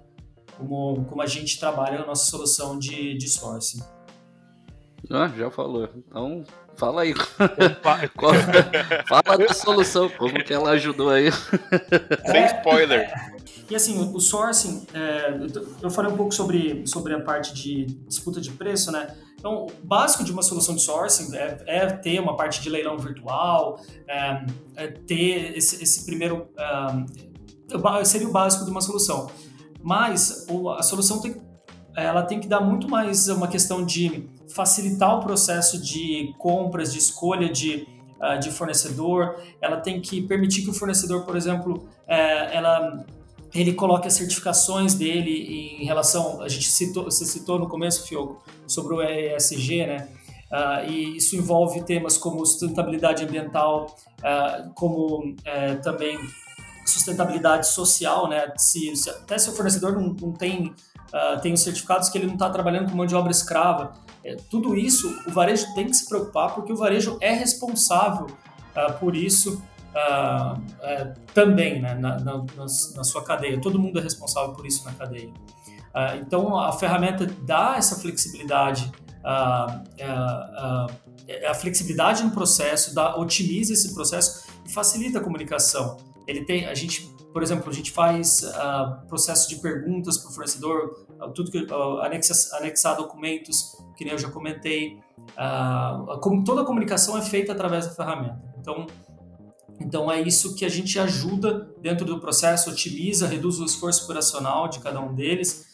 Speaker 6: Como, como a gente trabalha na nossa solução de, de sourcing.
Speaker 5: Ah, já falou. Então, fala aí. Fala da solução, como que ela ajudou aí.
Speaker 3: Sem spoiler.
Speaker 6: E assim, o, sourcing, é, eu falei um pouco sobre, sobre a parte de disputa de preço, né? Então, o básico de uma solução de sourcing é, é ter uma parte de leilão virtual, é, é ter esse, esse primeiro. É, seria o básico de uma solução. Mas a solução tem, ela tem que dar muito mais uma questão de facilitar o processo de compras, de escolha de, uh, de fornecedor. Ela tem que permitir que o fornecedor, por exemplo, é, ela ele coloque as certificações dele em relação, a gente citou, você citou no começo, Fioco, sobre o ESG, né? Uh, e isso envolve temas como sustentabilidade ambiental, uh, como uh, também sustentabilidade social, né? Se, se, até se o fornecedor não, não tem, tem os certificados que ele não está trabalhando com mão de obra escrava, é, tudo isso o varejo tem que se preocupar porque o varejo é responsável por isso é, também né? na, na, na, sua cadeia. Todo mundo é responsável por isso na cadeia. então a ferramenta dá essa flexibilidade a, a, a, flexibilidade no processo, dá, otimiza esse processo e facilita a comunicação. Ele tem, a gente, por exemplo, a gente faz processo de perguntas para o fornecedor, tudo que anexa, anexar documentos, que nem eu já comentei. Como toda a comunicação é feita através da ferramenta. Então, então é isso que a gente ajuda dentro do processo, otimiza, reduz o esforço operacional de cada um deles.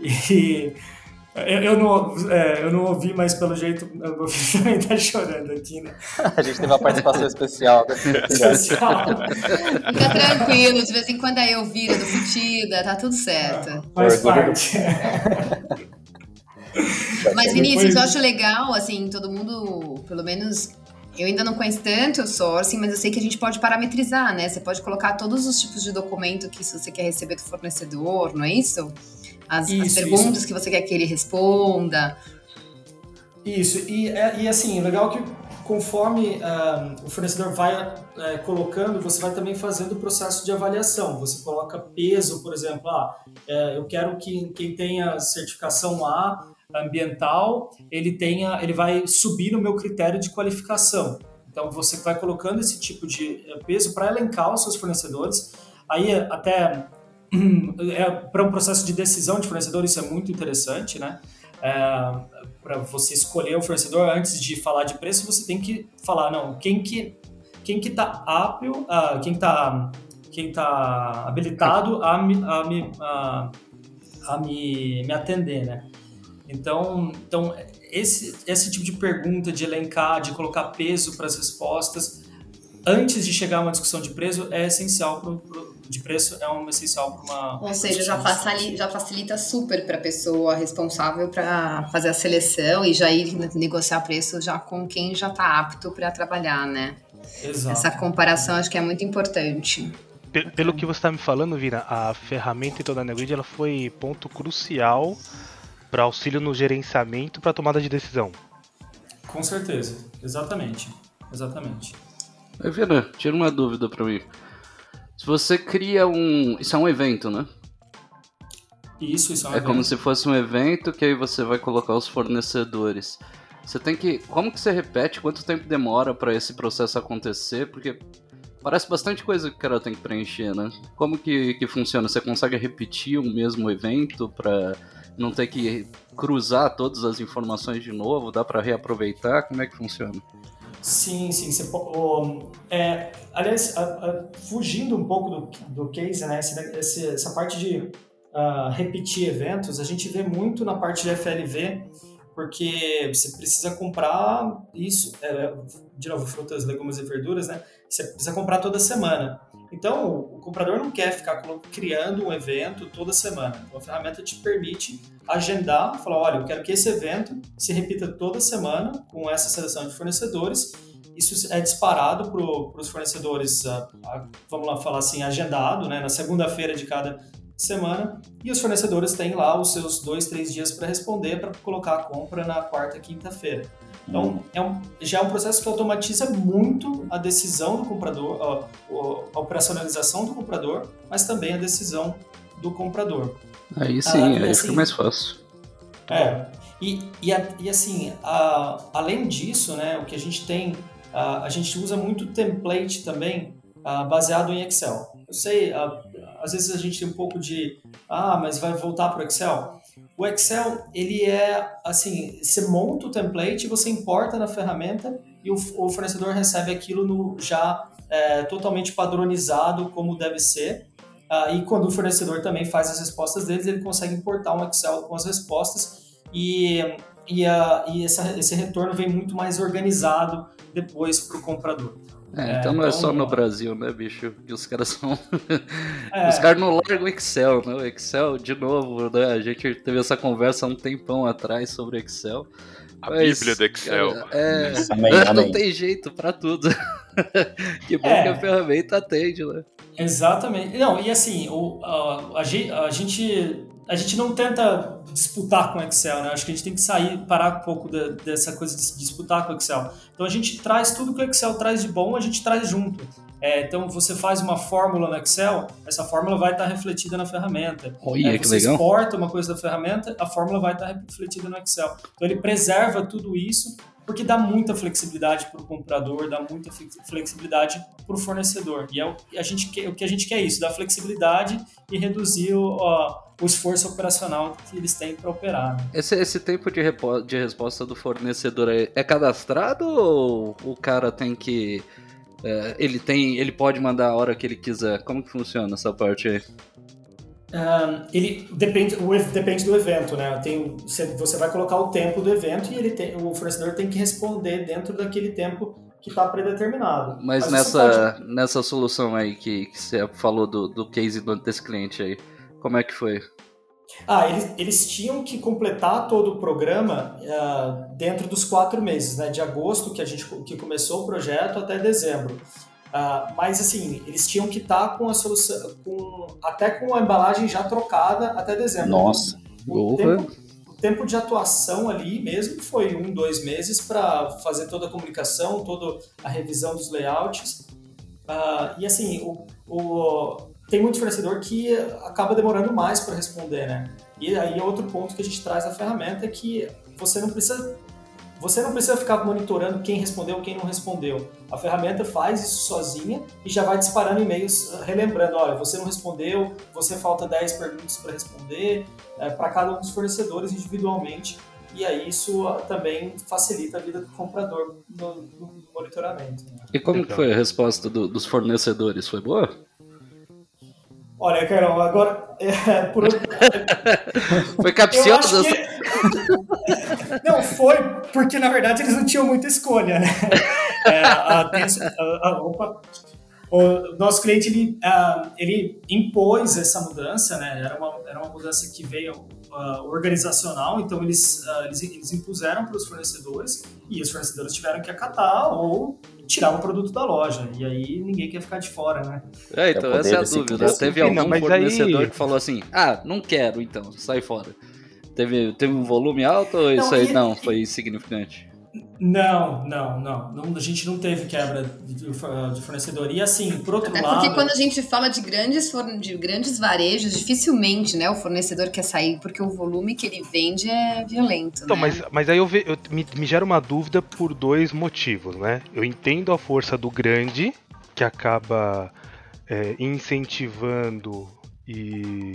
Speaker 6: e eu, eu, não, é, eu não ouvi, mas pelo jeito o filho também tá chorando aqui, né?
Speaker 1: A gente teve uma participação especial.
Speaker 2: Especial. Fica tranquilo, de vez em quando aí eu viro do Futida, tá tudo certo. É,
Speaker 6: faz parte.
Speaker 2: mas Vinícius, eu acho legal, assim, todo mundo, pelo menos eu ainda não conheço tanto o sourcing, mas eu sei que a gente pode parametrizar, né? Você pode colocar todos os tipos de documento que você quer receber do fornecedor, não é isso? as, isso, as perguntas isso. que você quer que ele responda.
Speaker 6: Isso, e, é, e assim, legal que conforme uh, o fornecedor vai uh, colocando, você vai também fazendo o processo de avaliação. Você coloca peso, por exemplo, ah, uh, eu quero que quem tenha certificação A ambiental, ele tenha, ele vai subir no meu critério de qualificação. Então você vai colocando esse tipo de eh, peso para elencar os seus fornecedores. Aí até é, para um processo de decisão de fornecedor, isso é muito interessante, né? É, para você escolher o fornecedor, antes de falar de preço, você tem que falar, não, quem que quem que está apto, uh, quem está quem tá habilitado a me, a, me, a, a me, me atender, né? Então, então esse, esse tipo de pergunta, de elencar, de colocar peso para as respostas, antes de chegar a uma discussão de preço, é essencial de preço é um essencial para uma.
Speaker 2: Ou seja, já facilita, já facilita super para a pessoa responsável para fazer a seleção e já ir negociar preço já com quem já está apto para trabalhar, né?
Speaker 6: Exato.
Speaker 2: Essa comparação acho que é muito importante.
Speaker 4: Pelo que você está me falando, Vira, a ferramenta toda a Negrid ela foi ponto crucial para auxílio no gerenciamento para tomada de decisão.
Speaker 6: Com certeza, exatamente, exatamente.
Speaker 5: Vira, tira uma dúvida para mim. Se você cria um. Isso é um evento, né?
Speaker 6: Isso, isso é um
Speaker 5: É
Speaker 6: evento.
Speaker 5: como se fosse um evento que aí você vai colocar os fornecedores. Você tem que. Como que você repete? Quanto tempo demora para esse processo acontecer? Porque parece bastante coisa que o cara tem que preencher, né? Como que, que funciona? Você consegue repetir o mesmo evento para não ter que cruzar todas as informações de novo? Dá para reaproveitar? Como é que funciona?
Speaker 6: Sim, sim. Você, é, aliás, a, a, fugindo um pouco do, do case, né, essa, essa parte de uh, repetir eventos, a gente vê muito na parte de FLV, porque você precisa comprar isso, é, de novo, frutas, legumes e verduras, né? Você precisa comprar toda semana. Então, o comprador não quer ficar criando um evento toda semana. Então, a ferramenta te permite agendar, falar, olha, eu quero que esse evento se repita toda semana com essa seleção de fornecedores. Isso é disparado para os fornecedores, uh, uh, vamos lá falar assim, agendado, né, na segunda-feira de cada semana. E os fornecedores têm lá os seus dois, três dias para responder, para colocar a compra na quarta, quinta-feira. Então, é um, já é um processo que automatiza muito a decisão do comprador, a, a operacionalização do comprador, mas também a decisão do comprador.
Speaker 5: Aí sim, ah, aí assim, fica mais fácil.
Speaker 6: É, e, e, e assim, a, além disso, né, o que a gente tem, a, a gente usa muito template também baseado em Excel. Eu sei, às vezes a gente tem um pouco de, ah, mas vai voltar para o Excel? O Excel, ele é assim, você monta o template, você importa na ferramenta e o, o fornecedor recebe aquilo no, já é, totalmente padronizado como deve ser. Ah, e quando o fornecedor também faz as respostas deles, ele consegue importar um Excel com as respostas e, e, a, e essa, esse retorno vem muito mais organizado depois para o comprador.
Speaker 5: É, então não é só no Brasil, né, bicho? Que os caras são. É. Os caras não largam o Excel, né? O Excel, de novo, né? A gente teve essa conversa há um tempão atrás sobre Excel.
Speaker 3: A Mas, Bíblia do Excel.
Speaker 5: É, é não tem jeito para tudo. que bom é. que a ferramenta atende, né?
Speaker 6: Exatamente. Não, e assim, o, a, a, a, gente, a gente não tenta disputar com o Excel, né? Acho que a gente tem que sair, parar um pouco de, dessa coisa de disputar com o Excel. Então a gente traz tudo que o Excel traz de bom, a gente traz junto. É, então você faz uma fórmula no Excel, essa fórmula vai estar refletida na ferramenta.
Speaker 5: Olha,
Speaker 6: é,
Speaker 5: que
Speaker 6: você exporta uma coisa da ferramenta, a fórmula vai estar refletida no Excel. Então ele preserva tudo isso porque dá muita flexibilidade para o comprador, dá muita flexibilidade para o fornecedor. E é o, a gente o que a gente quer é isso, dar flexibilidade e reduzir o, o esforço operacional que eles têm para operar. Né?
Speaker 5: Esse, esse tempo de, de resposta do fornecedor é, é cadastrado ou o cara tem que é, ele tem, ele pode mandar a hora que ele quiser. Como que funciona essa parte aí?
Speaker 6: Um, ele depende, o, depende do evento, né? Tem, você vai colocar o tempo do evento e ele tem, o fornecedor tem que responder dentro daquele tempo que está predeterminado.
Speaker 5: Mas, Mas nessa, pode... nessa solução aí que, que você falou do, do case desse cliente aí, como é que foi?
Speaker 6: Ah, eles, eles tinham que completar todo o programa uh, dentro dos quatro meses, né? De agosto que a gente que começou o projeto até dezembro. Uh, mas assim, eles tinham que estar tá com a solução, com, até com a embalagem já trocada até dezembro.
Speaker 5: Nossa,
Speaker 6: o, tempo, o tempo de atuação ali mesmo foi um, dois meses para fazer toda a comunicação, toda a revisão dos layouts. Uh, e assim, o, o tem muito fornecedor que acaba demorando mais para responder, né? E aí outro ponto que a gente traz na ferramenta é que você não precisa você não precisa ficar monitorando quem respondeu, quem não respondeu. A ferramenta faz isso sozinha e já vai disparando e-mails ah, relembrando, olha, você não respondeu, você falta 10 perguntas para responder, é, para cada um dos fornecedores individualmente. E aí isso ah, também facilita a vida do comprador no, no monitoramento. Né?
Speaker 5: E como foi a resposta do, dos fornecedores? Foi boa?
Speaker 6: Olha, Carol, agora. É, por...
Speaker 5: foi capcioso? Que...
Speaker 6: não, foi porque na verdade eles não tinham muita escolha, né? É, a, a, a, opa. O nosso cliente ele, ele impôs essa mudança, né? Era uma, era uma mudança que veio uh, organizacional, então eles, uh, eles, eles impuseram para os fornecedores e os fornecedores tiveram que acatar ou tirar o produto da loja. E aí ninguém quer ficar de fora, né?
Speaker 5: É, então é essa é a dúvida. Teve algum não, fornecedor aí... que falou assim: ah, não quero, então, sai fora. Teve, teve um volume alto ou isso aí e, não foi insignificante?
Speaker 6: Não, não, não, não, A gente não teve quebra de, de fornecedor. E assim, por outro
Speaker 2: Até
Speaker 6: lado.
Speaker 2: Porque quando a gente fala de grandes, de grandes varejos, dificilmente né, o fornecedor quer sair, porque o volume que ele vende é violento.
Speaker 4: Então,
Speaker 2: né?
Speaker 4: mas, mas aí eu, ve, eu me, me gera uma dúvida por dois motivos, né? Eu entendo a força do grande, que acaba é, incentivando e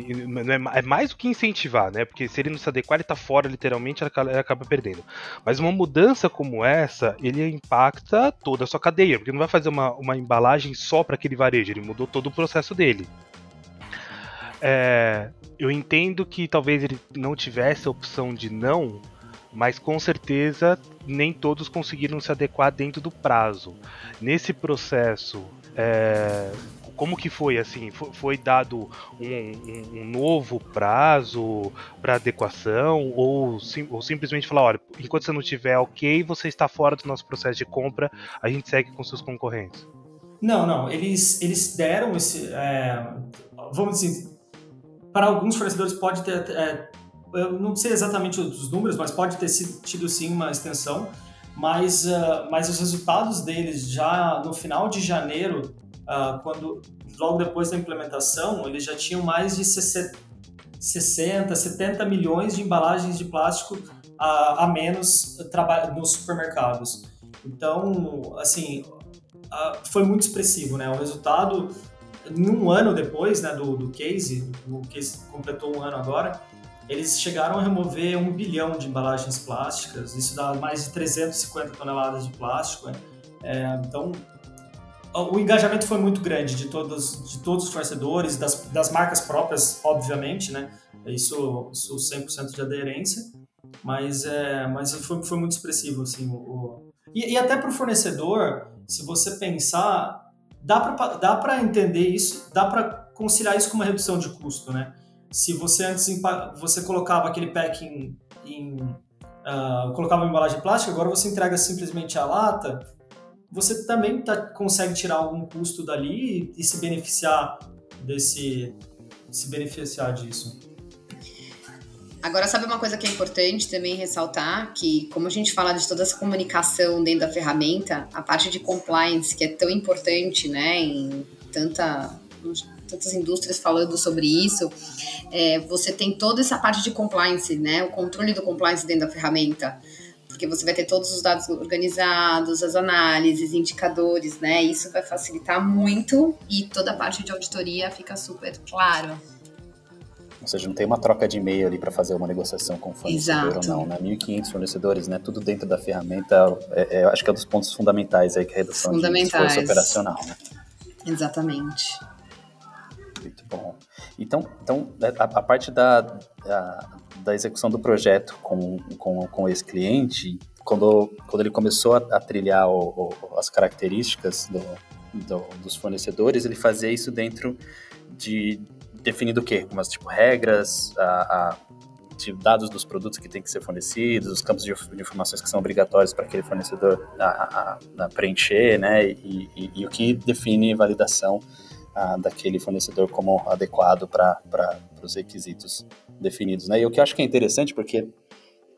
Speaker 4: é, é mais do que incentivar, né? Porque se ele não se adequar, ele tá fora, literalmente, ele acaba perdendo. Mas uma mudança como essa, ele impacta toda a sua cadeia, porque não vai fazer uma, uma embalagem só para aquele varejo, ele mudou todo o processo dele. É, eu entendo que talvez ele não tivesse a opção de não, mas com certeza nem todos conseguiram se adequar dentro do prazo. Nesse processo, é, como que foi assim? Foi, foi dado um, um, um, novo prazo para adequação ou, sim, ou, simplesmente falar, olha, enquanto você não tiver ok, você está fora do nosso processo de compra, a gente segue com seus concorrentes?
Speaker 6: Não, não. Eles, eles deram esse, é, vamos dizer, para alguns fornecedores pode ter, é, eu não sei exatamente os números, mas pode ter sido, tido sim uma extensão. Mas, uh, mas os resultados deles já no final de janeiro uh, quando logo depois da implementação, eles já tinham mais de 60, 70 milhões de embalagens de plástico a, a menos nos supermercados. Então, assim, foi muito expressivo, né? O resultado, num ano depois né, do, do case, o case completou um ano agora, eles chegaram a remover um bilhão de embalagens plásticas, isso dá mais de 350 toneladas de plástico. Né? É, então, o engajamento foi muito grande de todos, de todos os fornecedores, das, das marcas próprias, obviamente, né? Isso, isso 100% de aderência, mas, é, mas foi, foi muito expressivo, assim. O, o... E, e até para o fornecedor, se você pensar, dá para dá entender isso, dá para conciliar isso com uma redução de custo, né? Se você antes você colocava aquele packing em uh, colocava uma embalagem plástica, agora você entrega simplesmente a lata, você também tá, consegue tirar algum custo dali e, e se beneficiar desse se beneficiar disso.
Speaker 2: Agora, sabe uma coisa que é importante também ressaltar? Que, como a gente fala de toda essa comunicação dentro da ferramenta, a parte de compliance, que é tão importante, né, em tanta, tantas indústrias falando sobre isso, é, você tem toda essa parte de compliance, né, o controle do compliance dentro da ferramenta porque você vai ter todos os dados organizados, as análises, indicadores, né? Isso vai facilitar muito e toda a parte de auditoria fica super claro.
Speaker 1: Ou seja, não tem uma troca de e-mail ali para fazer uma negociação com o fornecedor Exato. ou não, né? 1.500 fornecedores, né? Tudo dentro da ferramenta, é, é, acho que é um dos pontos fundamentais aí que é a redução de esforço operacional, né?
Speaker 2: Exatamente.
Speaker 1: Muito bom. Então, então a, a parte da, da, da, execução do projeto com, com, com esse cliente, quando, quando ele começou a, a trilhar o, o, as características do, do, dos fornecedores, ele fazia isso dentro de definindo o quê? Umas tipo regras, a, a de dados dos produtos que têm que ser fornecidos, os campos de, de informações que são obrigatórios para aquele fornecedor a, a, preencher, né? E, e, e, o que define validação daquele fornecedor como adequado para os requisitos definidos. Né? E o que eu acho que é interessante, porque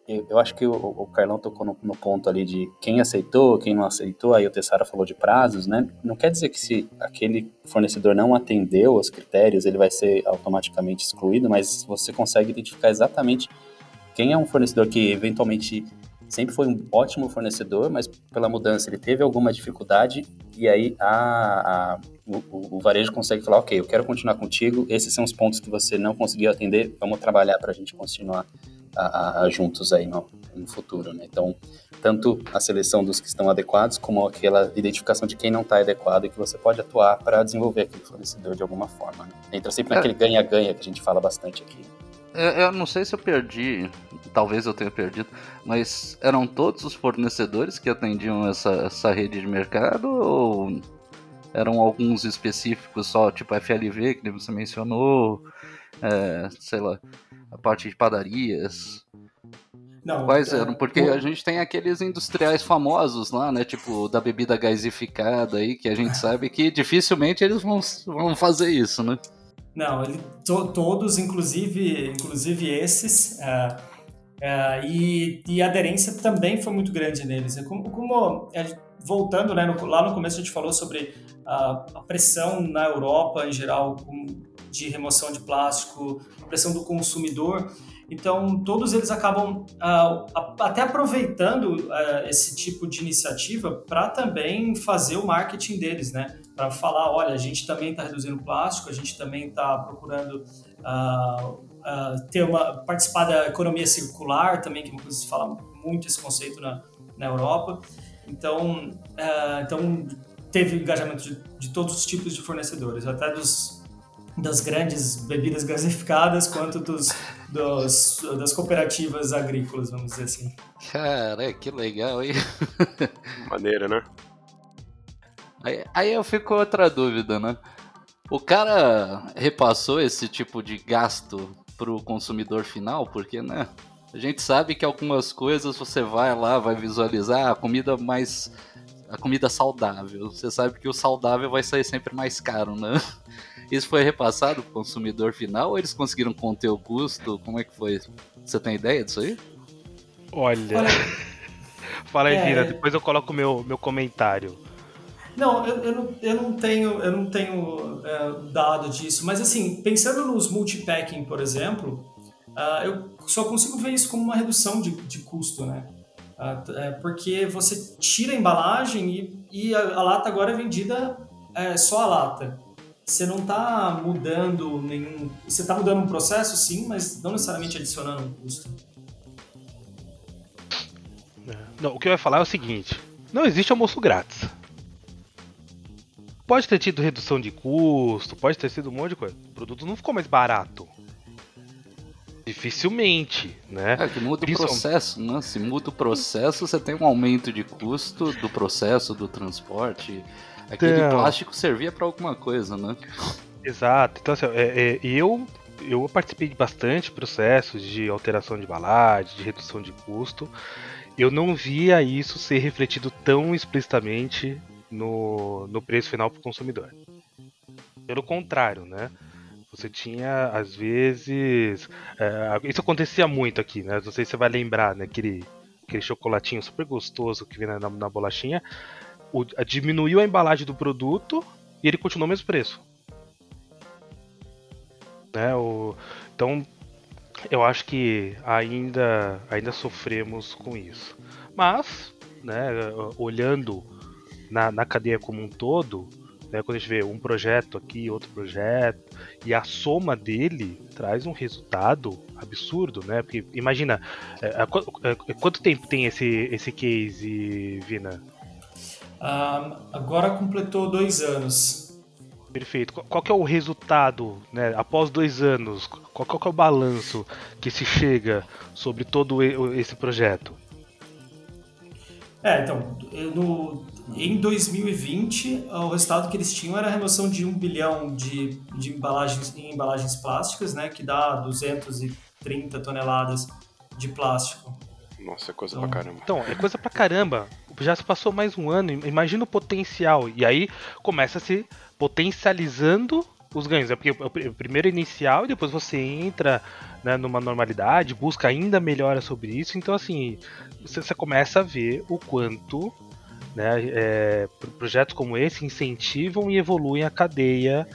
Speaker 1: eu, eu acho que o, o Carlão tocou no, no, ponto ali de quem aceitou, quem não aceitou, aí o Tessara falou de prazos, né? Não quer dizer que se aquele fornecedor não atendeu os critérios, ele vai ser automaticamente excluído, mas você consegue identificar exatamente quem é um fornecedor que eventualmente sempre foi um ótimo fornecedor, mas pela mudança ele teve alguma dificuldade e aí a, a o, o, varejo consegue falar, ok, eu quero continuar contigo, esses são os pontos que você não conseguiu atender, vamos trabalhar para a gente continuar a, a, juntos aí no, no futuro, né? Então, tanto a seleção dos que estão adequados, como aquela identificação de quem não está adequado e que você pode atuar para desenvolver aquele fornecedor de alguma forma. Né? Entra sempre é. naquele ganha-ganha que a gente fala bastante aqui.
Speaker 5: Eu não sei se eu perdi, talvez eu tenha perdido, mas eram todos os fornecedores que atendiam essa, essa rede de mercado ou eram alguns específicos só, tipo FLV, que você mencionou, é, sei lá, a parte de padarias? Não, Quais é, eram? Porque a gente tem aqueles industriais famosos lá, né? Tipo, da bebida gasificada aí, que a gente sabe que dificilmente eles vão, vão fazer isso, né?
Speaker 6: Não, ele, to, todos, inclusive, inclusive esses, uh, uh, e, e, a aderência também foi muito grande neles. É como, como é, voltando, né, no, lá no começo a gente falou sobre a, pressão na Europa em geral de remoção de plástico, a pressão do consumidor. Então, todos eles acabam até aproveitando esse tipo de iniciativa para também fazer o marketing deles, né? Para falar, olha, a gente também está reduzindo plástico, a gente também está procurando uh, ter uma participar da economia circular também, que é se fala muito esse conceito na, na Europa. Então, então teve engajamento de, de todos os tipos de fornecedores, até dos das grandes bebidas gasificadas quanto dos, dos, das cooperativas agrícolas, vamos dizer assim.
Speaker 5: Cara, que legal, hein?
Speaker 3: Maneira, né?
Speaker 5: Aí, aí eu fico outra dúvida, né? O cara repassou esse tipo de gasto pro consumidor final, porque, né? A gente sabe que algumas coisas você vai lá, vai visualizar a comida mais. a comida saudável. Você sabe que o saudável vai sair sempre mais caro, né? Isso foi repassado pro consumidor final ou eles conseguiram conter o custo? Como é que foi? Você tem ideia disso aí?
Speaker 4: Olha. Fala aí, é... Vira, depois eu coloco meu, meu comentário.
Speaker 6: Não, eu, eu, não, eu não tenho, eu não tenho é, dado disso, mas assim, pensando nos multipacking, por exemplo, uh, eu só consigo ver isso como uma redução de, de custo, né? Uh, é, porque você tira a embalagem e, e a, a lata agora é vendida é, só a lata você não está mudando nenhum. Você está mudando um processo, sim, mas não necessariamente adicionando um custo.
Speaker 4: Não, o que eu ia falar é o seguinte: não existe almoço grátis. Pode ter tido redução de custo, pode ter sido um monte de coisa. O produto não ficou mais barato. Dificilmente, né?
Speaker 5: É que muda o processo, né? Se muda o processo, você tem um aumento de custo do processo, do transporte. Aquele então, plástico servia para alguma coisa, né?
Speaker 4: Exato. Então, assim, é, é, eu eu participei de bastante processos de alteração de embalagem, de redução de custo. Eu não via isso ser refletido tão explicitamente no, no preço final para o consumidor. Pelo contrário, né? Você tinha, às vezes. É, isso acontecia muito aqui, né? Não sei se você vai lembrar, né? Aquele, aquele chocolatinho super gostoso que vinha na, na bolachinha. O, a, diminuiu a embalagem do produto e ele continuou o mesmo preço. Né? O, então, eu acho que ainda, ainda sofremos com isso. Mas, né, olhando na, na cadeia como um todo, né, quando a gente vê um projeto aqui, outro projeto, e a soma dele traz um resultado absurdo, né? Porque imagina, é, é, é quanto tempo tem esse, esse case, Vina?
Speaker 6: Um, agora completou dois anos.
Speaker 4: Perfeito. Qual, que é o resultado, né, após dois anos? Qual, qual que é o balanço que se chega sobre todo esse projeto?
Speaker 6: É, então, no, em 2020, o resultado que eles tinham era a remoção de um bilhão de, de embalagens em embalagens plásticas, né, que dá 230 toneladas de plástico.
Speaker 3: Nossa, é coisa então, pra caramba.
Speaker 4: Então, é coisa pra caramba. Já se passou mais um ano, imagina o potencial. E aí começa a se potencializando os ganhos. É porque o primeiro inicial e depois você entra né, numa normalidade, busca ainda melhora sobre isso. Então, assim, você, você começa a ver o quanto né, é, projetos como esse incentivam e evoluem a cadeia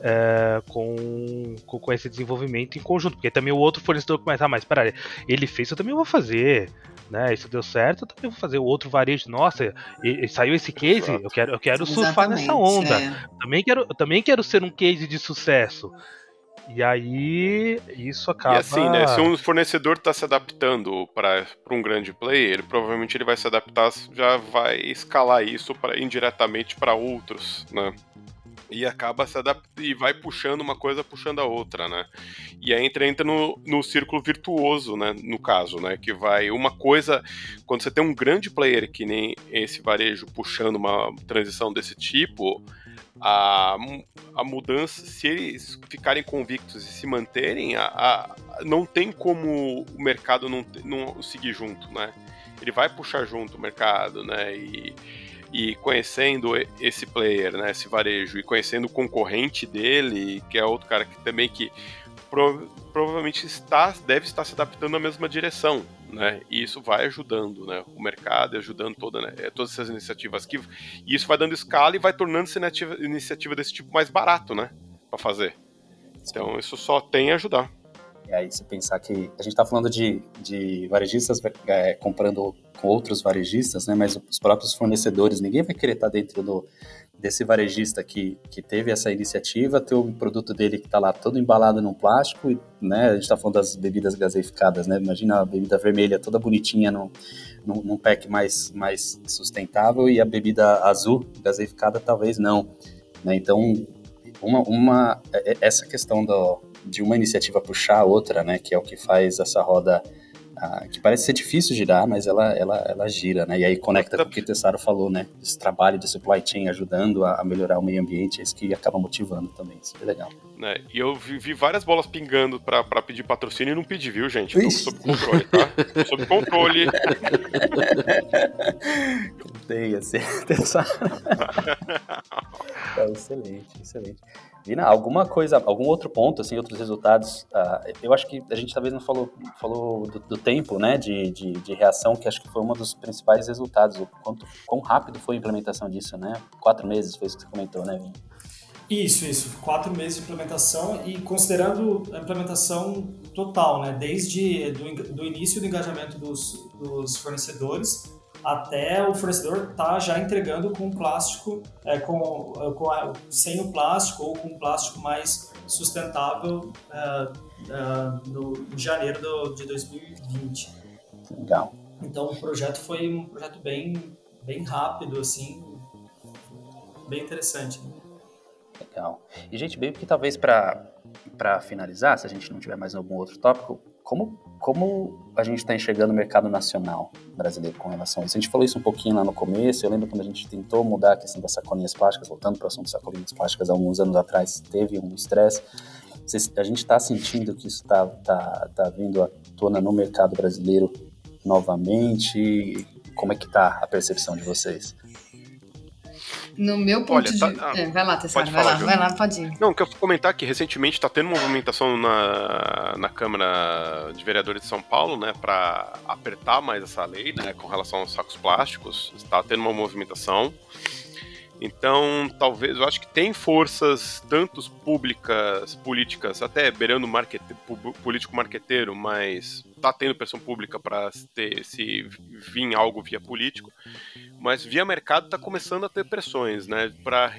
Speaker 4: é, com, com, esse desenvolvimento em conjunto. Porque também o outro fornecedor começa, ah, mas peraí, ele fez, eu também vou fazer. Né, isso deu certo, eu também vou fazer o outro varejo. Nossa, e, e saiu esse case, eu quero, eu quero surfar nessa onda. É. Também quero, eu também quero ser um case de sucesso. E aí, isso acaba. E
Speaker 3: assim, né? Se um fornecedor está se adaptando para um grande player, ele, provavelmente ele vai se adaptar, já vai escalar isso pra, indiretamente para outros, né? E acaba se adaptando e vai puxando uma coisa, puxando a outra, né? E aí entra, entra no, no círculo virtuoso, né? No caso, né? Que vai uma coisa. Quando você tem um grande player que nem esse varejo puxando uma transição desse tipo, a, a mudança, se eles ficarem convictos e se manterem, a, a não tem como o mercado não, não seguir junto, né? Ele vai puxar junto o mercado, né? E, e conhecendo esse player, né, esse varejo, e conhecendo o concorrente dele, que é outro cara que também que pro, provavelmente está, deve estar se adaptando à mesma direção, né? E isso vai ajudando, né? O mercado ajudando toda, né? É, todas essas iniciativas aqui. E isso vai dando escala e vai tornando essa iniciativa, iniciativa desse tipo mais barato, né? Para fazer. Então isso só tem a ajudar.
Speaker 1: E aí, se pensar que a gente está falando de, de varejistas é, comprando com outros varejistas, né? Mas os próprios fornecedores, ninguém vai querer estar tá dentro do, desse varejista que, que teve essa iniciativa, ter o produto dele que está lá todo embalado num plástico, e, né, a gente está falando das bebidas gaseificadas, né, imagina a bebida vermelha toda bonitinha no, no, num pack mais, mais sustentável e a bebida azul gaseificada talvez não, né, então uma, uma, é, é, essa questão do, de uma iniciativa puxar a outra, né, que é o que faz essa roda ah, que parece ser difícil girar, mas ela, ela, ela gira, né? E aí conecta com o que o Tessaro falou, né? Esse trabalho de supply chain ajudando a, a melhorar o meio ambiente, é isso que acaba motivando também, isso é legal.
Speaker 3: É, e eu vi, vi, várias bolas pingando pra, pra pedir patrocínio e não pedi, viu, gente? Tô sob controle, tá? sob controle.
Speaker 1: Contei, assim, Tessaro. excelente, excelente. Vina, alguma coisa, algum outro ponto, assim, outros resultados? Uh, eu acho que a gente talvez não falou, falou do, do tempo, né, de, de, de, reação, que acho que foi um dos principais resultados. O quanto, quão rápido foi a implementação disso, né? Quatro meses foi isso que você comentou, né, Vina?
Speaker 6: Isso, isso. Quatro meses de implementação e considerando a implementação total, né? Desde do, do início do engajamento dos, dos fornecedores até o fornecedor tá já entregando com plástico, é, com, é, com a, sem o plástico ou com um plástico mais sustentável é, é, no, em janeiro do, de 2020.
Speaker 1: Legal.
Speaker 6: Então o projeto foi um projeto bem, bem rápido, assim, bem interessante.
Speaker 1: Legal. E, gente, bem porque talvez para finalizar, se a gente não tiver mais algum outro tópico, como, como a gente está enxergando o mercado nacional brasileiro com relação a isso? A gente falou isso um pouquinho lá no começo, eu lembro quando a gente tentou mudar a questão das sacolinhas plásticas, voltando para o assunto das sacolinhas plásticas, alguns anos atrás teve um estresse, a gente está sentindo que isso está tá, tá vindo à tona no mercado brasileiro novamente? Como é que está a percepção de vocês?
Speaker 2: No meu ponto Olha, de... Tá, é, vai lá, Tessara, vai lá, vai lá, pode ir.
Speaker 3: Não, que eu comentar que recentemente está tendo movimentação na, na Câmara de Vereadores de São Paulo, né, para apertar mais essa lei, né, com relação aos sacos plásticos. Está tendo uma movimentação. Então, talvez, eu acho que tem forças, tanto públicas, políticas, até beirando market, político marqueteiro, mas tá tendo pressão pública para se vir algo via político, mas via mercado tá começando a ter pressões, né, para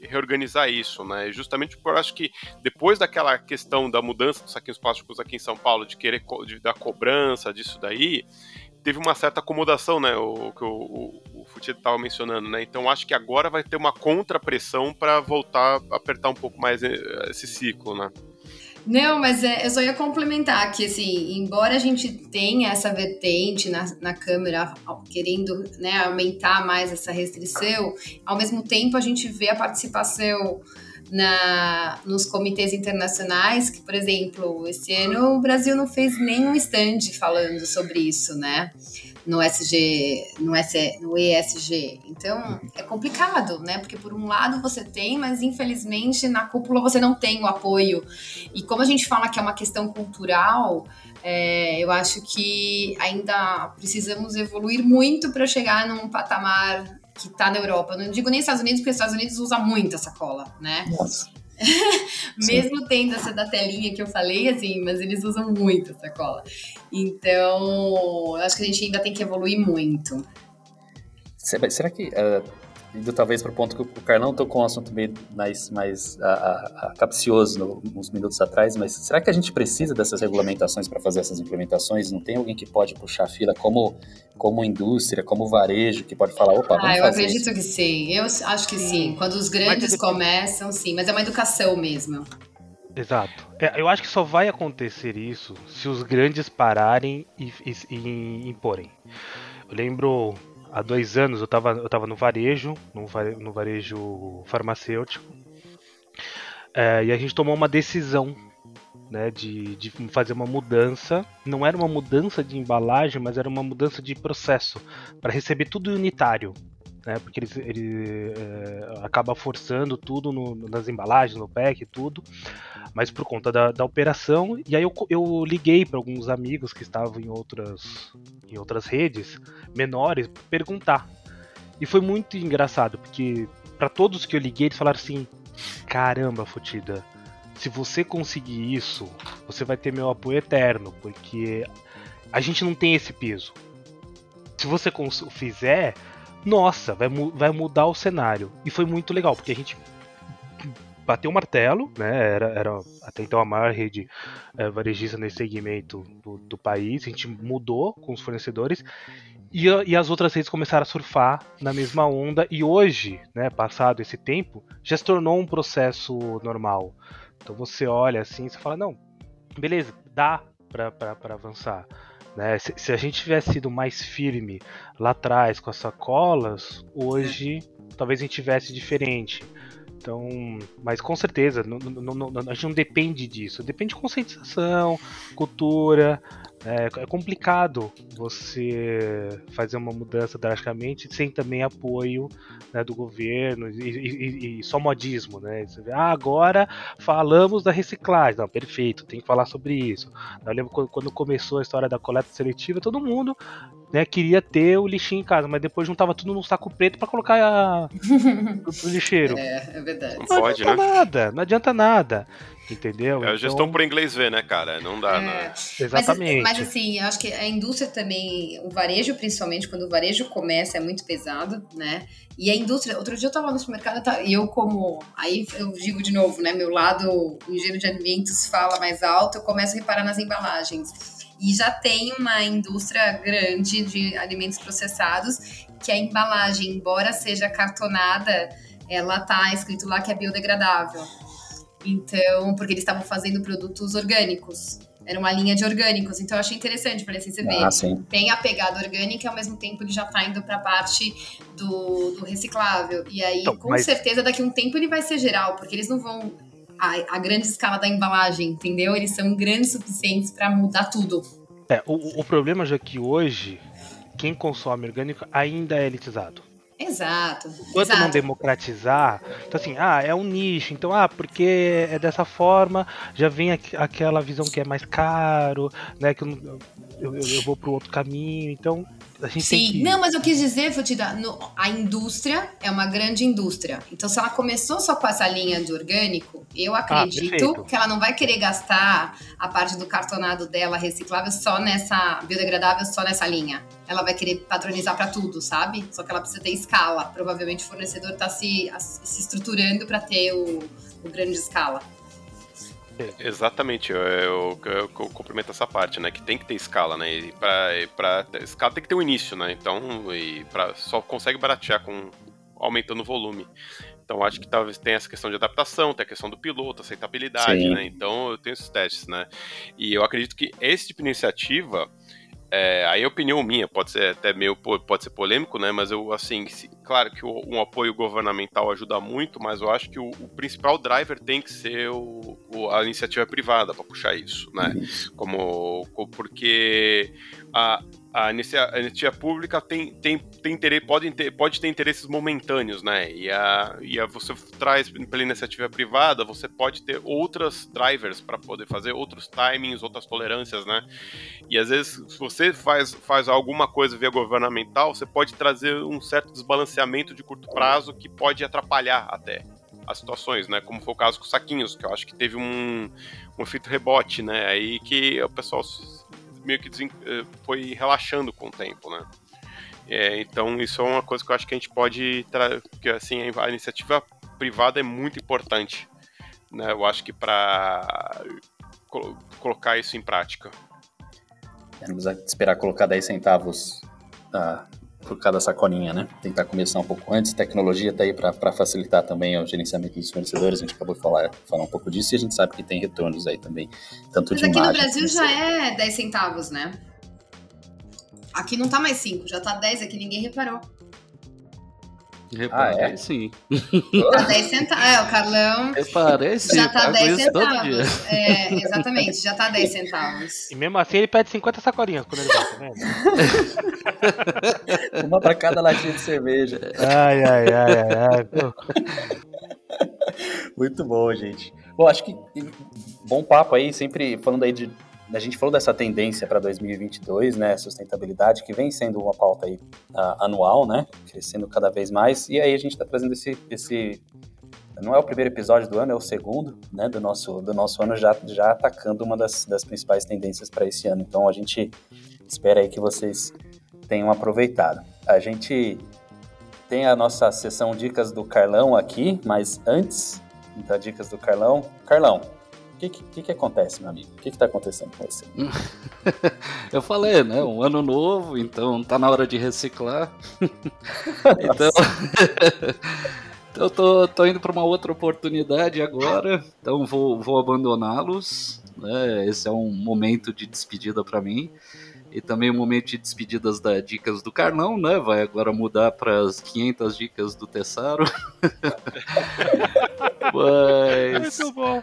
Speaker 3: reorganizar isso, né? Justamente eu acho que depois daquela questão da mudança dos saquinhos plásticos aqui em São Paulo, de querer de, da cobrança disso daí, teve uma certa acomodação, né? O que o, o, o estava mencionando, né? Então acho que agora vai ter uma contrapressão para voltar a apertar um pouco mais eh, esse ciclo, né?
Speaker 2: Não, mas é, eu só ia complementar que, assim, embora a gente tenha essa vertente na, na Câmara querendo né, aumentar mais essa restrição, ao mesmo tempo a gente vê a participação na, nos comitês internacionais, que, por exemplo, esse ano o Brasil não fez nenhum stand falando sobre isso, né? No SG, no, S, no ESG. Então, é complicado, né? Porque por um lado você tem, mas infelizmente na cúpula você não tem o apoio. E como a gente fala que é uma questão cultural, é, eu acho que ainda precisamos evoluir muito para chegar num patamar que tá na Europa. Eu não digo nem Estados Unidos, porque os Estados Unidos usa muito essa cola, né? Nossa. Mesmo tendo essa da telinha que eu falei, assim, mas eles usam muito essa cola. Então, eu acho que a gente ainda tem que evoluir muito.
Speaker 1: Será que uh, indo talvez para o ponto que o Carlão tocou um assunto meio mais, mais a, a, a capcioso no, uns minutos atrás, mas será que a gente precisa dessas regulamentações para fazer essas implementações? Não tem alguém que pode puxar a fila como, como indústria, como varejo, que pode falar, opa, vamos
Speaker 2: Ah,
Speaker 1: eu
Speaker 2: acredito
Speaker 1: isso.
Speaker 2: que sim. Eu acho que sim. Quando os grandes começam, sim. Mas é uma educação mesmo.
Speaker 4: Exato. É, eu acho que só vai acontecer isso se os grandes pararem e, e, e imporem. Eu lembro há dois anos eu estava eu tava no varejo, no, varejo farmacêutico, é, e a gente tomou uma decisão né, de, de fazer uma mudança. Não era uma mudança de embalagem, mas era uma mudança de processo para receber tudo unitário. Né, porque ele, ele é, acaba forçando tudo no, nas embalagens, no pack, tudo, mas por conta da, da operação. E aí eu, eu liguei para alguns amigos que estavam em outras, em outras redes menores perguntar. E foi muito engraçado, porque para todos que eu liguei, eles falaram assim: caramba, Futida, se você conseguir isso, você vai ter meu apoio eterno, porque a gente não tem esse peso. Se você fizer, nossa, vai, mu vai mudar o cenário. E foi muito legal, porque a gente bateu o martelo, né? Era, era até então a maior rede é, varejista nesse segmento do, do, país. A gente mudou com os fornecedores e, e, as outras redes começaram a surfar na mesma onda. E hoje, né, passado esse tempo, já se tornou um processo normal. Então você olha assim e fala: não, beleza, dá para avançar. Né? Se, se, a gente tivesse sido mais firme lá atrás com as sacolas, hoje talvez a gente tivesse diferente. Então, mas com certeza, não, não, não, a gente não depende disso. Depende de conscientização, cultura, é, é, complicado você fazer uma mudança drasticamente sem também apoio né, do governo e, e, e, só modismo, né? ah, agora falamos da reciclagem. Não, perfeito, tem que falar sobre isso. Eu lembro quando começou a história da coleta seletiva, todo mundo né, queria ter o lixinho em casa, mas depois juntava tudo num saco preto para colocar a... o lixeiro.
Speaker 2: É, é verdade.
Speaker 3: Não, não pode,
Speaker 4: né? nada, não adianta nada. Entendeu?
Speaker 3: É a gestão então... por inglês ver, né, cara? Não dá, é. né?
Speaker 4: Exatamente.
Speaker 2: Mas, mas, assim, eu acho que a indústria também, o varejo, principalmente, quando o varejo começa, é muito pesado, né? E a indústria, outro dia eu tava no supermercado e eu, como. Aí eu digo de novo, né? Meu lado, o engenheiro de alimentos fala mais alto, eu começo a reparar nas embalagens. E já tem uma indústria grande de alimentos processados que a embalagem, embora seja cartonada, ela tá escrito lá que é biodegradável. Então, porque eles estavam fazendo produtos orgânicos. Era uma linha de orgânicos. Então, eu achei interessante. Falei assim, você vê, ah, tem a pegada orgânica e ao mesmo tempo ele já está indo para a parte do, do, reciclável. E aí, então, com mas... certeza, daqui a um tempo ele vai ser geral, porque eles não vão a, a grande escala da embalagem, entendeu? Eles são grandes suficientes para mudar tudo.
Speaker 4: É, o, o problema já é que hoje quem consome orgânico ainda é elitizado.
Speaker 2: Exato.
Speaker 4: Enquanto
Speaker 2: exato.
Speaker 4: não democratizar, então assim, ah, é um nicho, então, ah, porque é dessa forma, já vem aqu aquela visão que é mais caro, né, que eu, eu, eu vou para outro caminho, então a gente
Speaker 2: Sim,
Speaker 4: que...
Speaker 2: não, mas eu quis dizer, Futida, no, a indústria é uma grande indústria. Então, se ela começou só com essa linha de orgânico, eu
Speaker 4: Ah,
Speaker 2: acredito que ela não vai querer gastar a parte do cartonado dela reciclável só nessa, biodegradável só nessa linha. Ela vai querer padronizar para tudo, sabe? Só que ela precisa ter escala. Provavelmente o fornecedor está se, se estruturando para ter o, o grande escala.
Speaker 3: Exatamente, eu, eu, eu, eu, complemento essa parte, né? Que tem que ter escala, né? E pra, e pra escala tem que ter um início, né? Então, e pra, só consegue baratear com aumentando o volume. Então, acho que talvez tenha essa questão de adaptação, tem a questão do piloto, aceitabilidade, Sim. né? Então, eu tenho esses testes, né? E eu acredito que esse tipo de iniciativa é, aí é opinião minha, pode ser até meio pode ser polêmico, né? Mas eu assim, se, claro que o, um apoio governamental ajuda muito, mas eu acho que o, o principal driver tem que ser o, o a iniciativa privada para puxar isso, né? Como, como porque a, a iniciativa pública tem, tem, tem interesse, pode, ter, pode ter interesses momentâneos, né? E, a, e a, você traz pela iniciativa privada, você pode ter outras drivers para poder fazer outros timings, outras tolerâncias, né? E às vezes, se você faz, faz alguma coisa via governamental, você pode trazer um certo desbalanceamento de curto prazo que pode atrapalhar até as situações, né? Como foi o caso com os saquinhos, que eu acho que teve um, um efeito rebote, né? Aí que o pessoal meio que eh, foi relaxando com o tempo, né? É, então isso é uma coisa que eu acho que a gente pode que assim a iniciativa privada é muito importante, né? Eu acho que para col colocar isso em prática.
Speaker 1: Vamos esperar colocar 10 centavos uh, por cada sacolinha, né? Tentar começar um pouco antes. Tecnologia está aí para facilitar também o gerenciamento dos fornecedores. A gente acabou de falar, falar um pouco disso e a gente sabe que tem retornos aí também. Tanto
Speaker 2: Mas
Speaker 1: de
Speaker 2: aqui no Brasil já é 10 centavos, né? Aqui não tá mais 5, já tá 10 aqui, ninguém reparou.
Speaker 5: Reparei,
Speaker 1: Ah, é?
Speaker 5: sim.
Speaker 2: Tá 10 centavos. É, o Carlão
Speaker 5: Reparei, sim.
Speaker 2: já tá
Speaker 5: pago
Speaker 2: 10
Speaker 5: isso todo dia.
Speaker 2: centavos. É, exatamente, já tá 10 centavos.
Speaker 4: E mesmo assim ele pede 50 sacolinhas quando ele vai, tá vendo?
Speaker 1: Uma para cada latinha de cerveja.
Speaker 4: Ai, ai, ai, ai, ai.
Speaker 1: Muito bom, gente. Bom, acho que bom papo aí, sempre falando aí de. A gente falou dessa tendência para 2022, né? Sustentabilidade, que vem sendo uma pauta aí ah, anual, né? Crescendo cada vez mais. E aí a gente está trazendo esse, esse. Não é o primeiro episódio do ano, é o segundo, né? Do nosso, do nosso ano, já, já atacando uma das, das principais tendências para esse ano. Então a gente espera aí que vocês tenham aproveitado. A gente tem a nossa sessão Dicas do Carlão aqui, mas antes da Dicas do Carlão, Carlão, o que, que, que acontece, meu amigo? O que está acontecendo com você?
Speaker 5: Eu falei, né? Um ano novo, então tá na hora de reciclar. então, então eu tô, tô indo para uma outra oportunidade agora, então vou, vou abandoná-los. Né? Esse é um momento de despedida para mim. E também um momento de despedidas da Dicas do Carlão, né? Vai agora mudar para as 500 dicas do Tessaro. Mas
Speaker 4: Muito bom.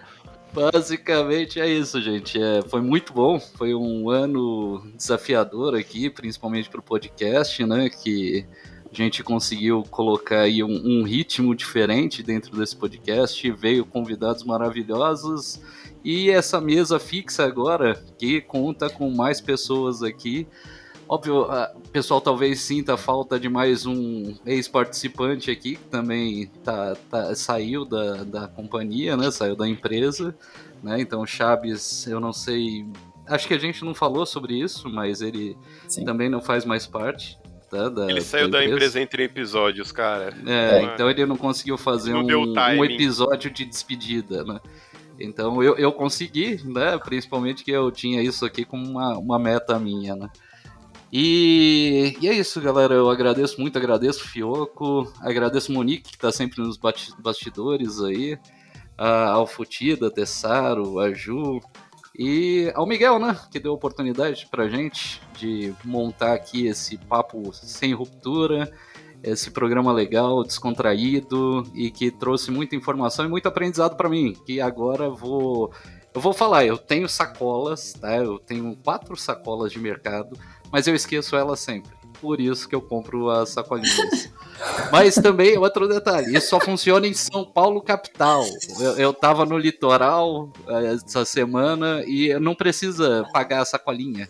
Speaker 5: Basicamente é isso, gente. É, foi muito bom. Foi um ano desafiador aqui, principalmente para o podcast, né? Que a gente conseguiu colocar aí um, um ritmo diferente dentro desse podcast. Veio convidados maravilhosos. E essa mesa fixa agora, que conta com mais pessoas aqui. Óbvio, o pessoal talvez sinta a falta de mais um ex-participante aqui, que também tá, tá- saiu da, da companhia, né? Saiu da empresa. Né? Então, o Chaves, eu não sei. Acho que a gente não falou sobre isso, mas ele
Speaker 1: Sim.
Speaker 5: também não faz mais parte. tá, da,
Speaker 3: Ele saiu da empresa entre episódios, cara.
Speaker 5: é,
Speaker 3: É.
Speaker 5: então ele não conseguiu fazer
Speaker 3: Não
Speaker 5: um, um episódio de despedida, né? Então eu, eu consegui, né? Principalmente que eu tinha isso aqui como uma, uma meta minha, né? E, e é isso, galera. Eu agradeço muito, agradeço o Fioco, agradeço o Monique, que tá sempre nos bastidores aí, a- ao Futida, Tessaro, a Ju, e ao Miguel, né? Que deu a oportunidade pra gente de montar aqui esse papo sem ruptura. esse programa legal, descontraído e que trouxe muita informação e muito aprendizado para mim. Que agora vou eu vou falar, eu tenho sacolas, tá? Eu tenho quatro sacolas de mercado, mas eu esqueço elas sempre. Por isso que eu compro as sacolinhas. mas também outro detalhe, isso só funciona em São Paulo capital. Eu, eu tava no litoral eh, essa semana e não precisa pagar a sacolinha.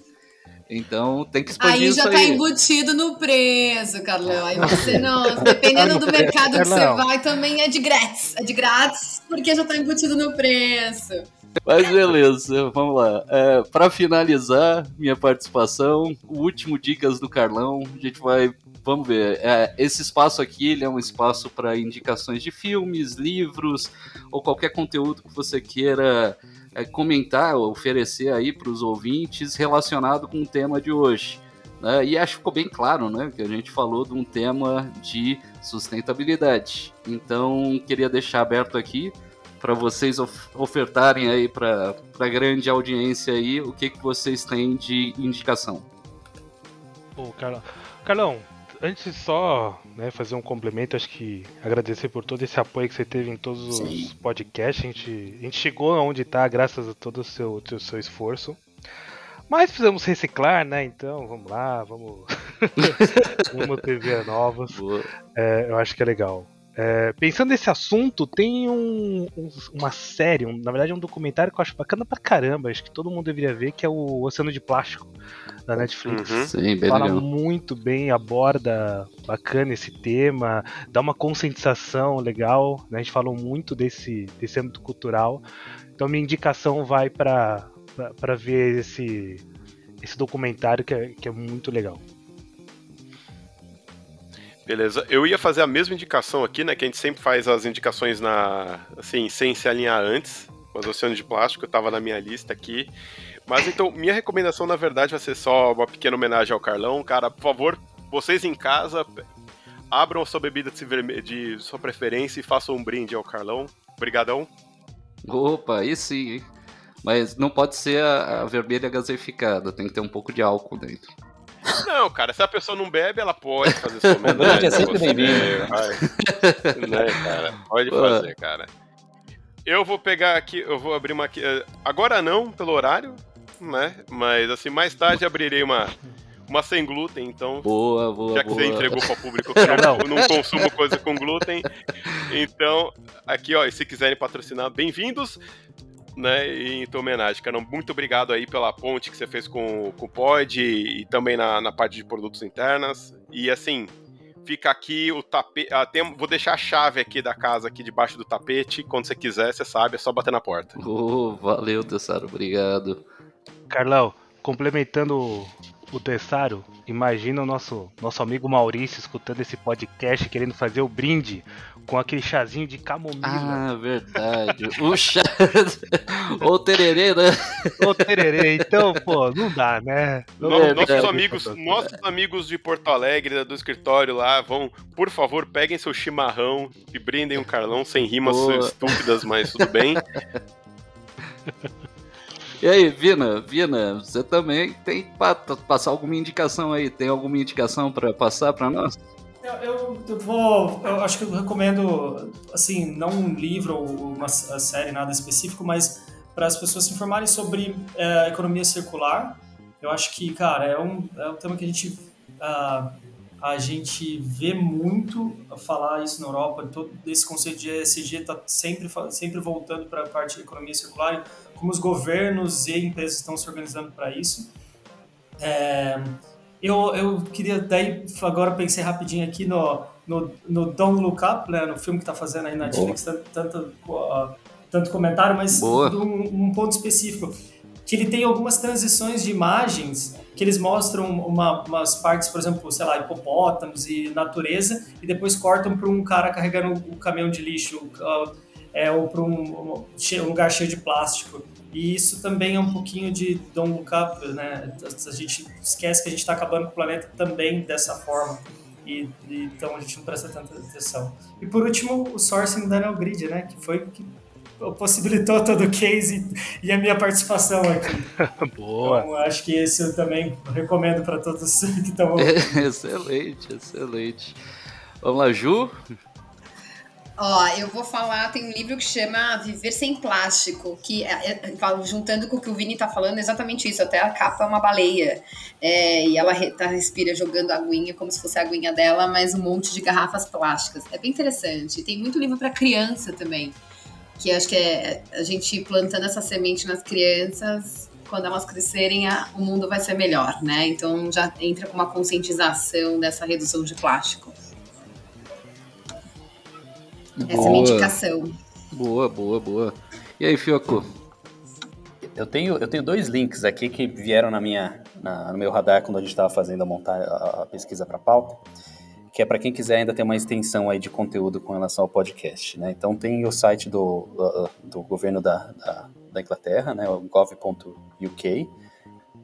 Speaker 5: Então tem que expandir
Speaker 2: aí já
Speaker 5: tá
Speaker 2: aí. embutido no preço, Carlão. Aí você não, dependendo do mercado que você vai, também é de grátis. É de grátis porque já tá embutido no preço.
Speaker 5: Mas beleza, vamos lá. É, para finalizar minha participação, o último dicas do Carlão, a gente vai, vamos ver. É, esse espaço aqui ele é um espaço para indicações de filmes, livros ou qualquer conteúdo que você queira é, comentar, oferecer aí para os ouvintes relacionado com o tema de hoje. Né? E acho que ficou bem claro, né, que a gente falou de um tema de sustentabilidade. Então queria deixar aberto aqui para vocês of ofertarem aí para a grande audiência aí o que, que vocês têm de indicação.
Speaker 4: Pô, Carlão, Carlão antes de só né, fazer um complemento, acho que agradecer por todo esse apoio que você teve em todos Sim. os podcasts. A gente, a gente chegou aonde está graças a todo o seu, seu, seu esforço. Mas precisamos reciclar, né? Então vamos lá, vamos, vamos ter vias novas. É, eu acho que é legal. É, pensando nesse assunto, tem um, um, uma série, um, na verdade é um documentário que eu acho bacana pra caramba, acho que todo mundo deveria ver, que é o Oceano de Plástico, da Netflix.
Speaker 5: Uhum. Sim, bem
Speaker 4: Fala
Speaker 5: legal.
Speaker 4: muito bem, aborda bacana esse tema, dá uma conscientização legal, né? a gente falou muito desse, desse âmbito cultural, então minha indicação vai para ver esse, esse documentário que é, que é muito legal.
Speaker 3: Beleza. Eu ia fazer a mesma indicação aqui, né? Que a gente sempre faz as indicações na. assim, sem se alinhar antes. Mas o Oceano de Plástico estava na minha lista aqui. Mas então, minha recomendação, na verdade, vai ser só uma pequena homenagem ao Carlão. Cara, por favor, vocês em casa, abram sua bebida de, de sua preferência e façam um brinde ao Carlão. Obrigadão.
Speaker 5: Opa, aí sim, hein? Mas não pode ser a, a vermelha gaseificada, tem que ter um pouco de álcool dentro.
Speaker 3: Não, cara, se a pessoa não bebe, ela pode fazer sua homenagem.
Speaker 1: é sempre bem-vindo.
Speaker 3: Né, cara? Pode fazer, cara. Eu vou pegar aqui, eu vou abrir uma aqui. Eh, agora não, pelo horário, né? Mas assim, mais tarde abrirei uma, uma sem glúten, então.
Speaker 5: Boa, boa.
Speaker 3: Já que
Speaker 5: boa.
Speaker 3: você entregou para o público que eu não, não consumo coisa com glúten. Então, aqui, ó, se quiserem patrocinar, bem-vindos né, em tua homenagem, cara. Muito obrigado aí pela ponte que você fez com, com o Pod e, e também na, na parte de produtos internas. E assim, fica aqui o tapete. Ah, vou deixar a chave aqui da casa aqui debaixo do tapete. Quando você quiser, você sabe, é só bater na porta.
Speaker 5: Oh, valeu, Tessaro, obrigado.
Speaker 4: Carlão, complementando o Tessaro, imagina o nosso, nosso amigo Maurício escutando esse podcast querendo fazer o brinde com aquele chazinho de camomila.
Speaker 5: Ah, verdade. o chá. Ou tererê, né?
Speaker 4: Ou tererê. Então, pô, não dá, né?
Speaker 3: Não no, nossos amigos, nossos amigos de Porto Alegre, do escritório lá, vão, por favor, peguem seu chimarrão e brindem o Carlão sem rimas Boa. estúpidas, mas tudo bem.
Speaker 5: E aí, Vina, Vina, você também tem que passar alguma indicação aí? Tem alguma indicação para passar para nós?
Speaker 6: Eu, eu, vou. Eu acho que eu recomendo, assim, não um livro ou uma série, nada específico, mas para as pessoas se informarem sobre é, economia circular. Eu acho que, cara, é um, é um tema que a gente. Uh, a gente vê muito falar isso na Europa, todo esse conceito de ESG está sempre, sempre voltando para a parte de economia circular, como os governos e empresas estão se organizando para isso. É, eu, eu queria, daí, agora pensei rapidinho aqui no, no, no Don't Look Up, né, no filme que está fazendo aí na Netflix, tanto, tanto, tanto, comentário, mas um, um ponto específico, que ele tem algumas transições de imagens que eles mostram uma, umas partes, por exemplo, sei lá, hipopótamos e natureza, e depois cortam para um cara carregando o um caminhão de lixo, uh, é, ou para um, um, lugar cheio de plástico. E isso também é um pouquinho de don't look up, né? A gente esquece que a gente está acabando com o planeta também dessa forma. E, e, então a gente não presta tanta atenção. E por último, o sourcing da Neo Grid, né? Que foi que possibilitou todo o case e, a minha participação aqui.
Speaker 4: Boa!
Speaker 6: Então, acho que esse eu também recomendo para todos que estão
Speaker 5: ouvindo. excelente, excelente. Vamos lá, Ju.
Speaker 2: Ó, eu vou falar, tem um livro que chama Viver Sem Plástico, que é, é, juntando com o que o Vini tá falando, exatamente isso, até a capa é uma baleia, é, e ela re, tá, respira jogando aguinha como se fosse a aguinha dela, mas um monte de garrafas plásticas. É bem interessante. Tem muito livro para criança também, que acho que é a gente plantando essa semente nas crianças, quando elas crescerem, a, o mundo vai ser melhor, né? Então já entra com uma conscientização dessa redução de plástico. Essa é a minha indicação.
Speaker 5: Boa, boa, boa. E aí, Fioco?
Speaker 1: Eu tenho, eu tenho dois links aqui que vieram na minha, na, no meu radar quando a gente estava fazendo a, montar, a, a pesquisa para pauta, que é para quem quiser ainda ter uma extensão aí de conteúdo com relação ao podcast. Né? Então tem o site do, do, do governo da, da, da, Inglaterra, né, o gov.uk.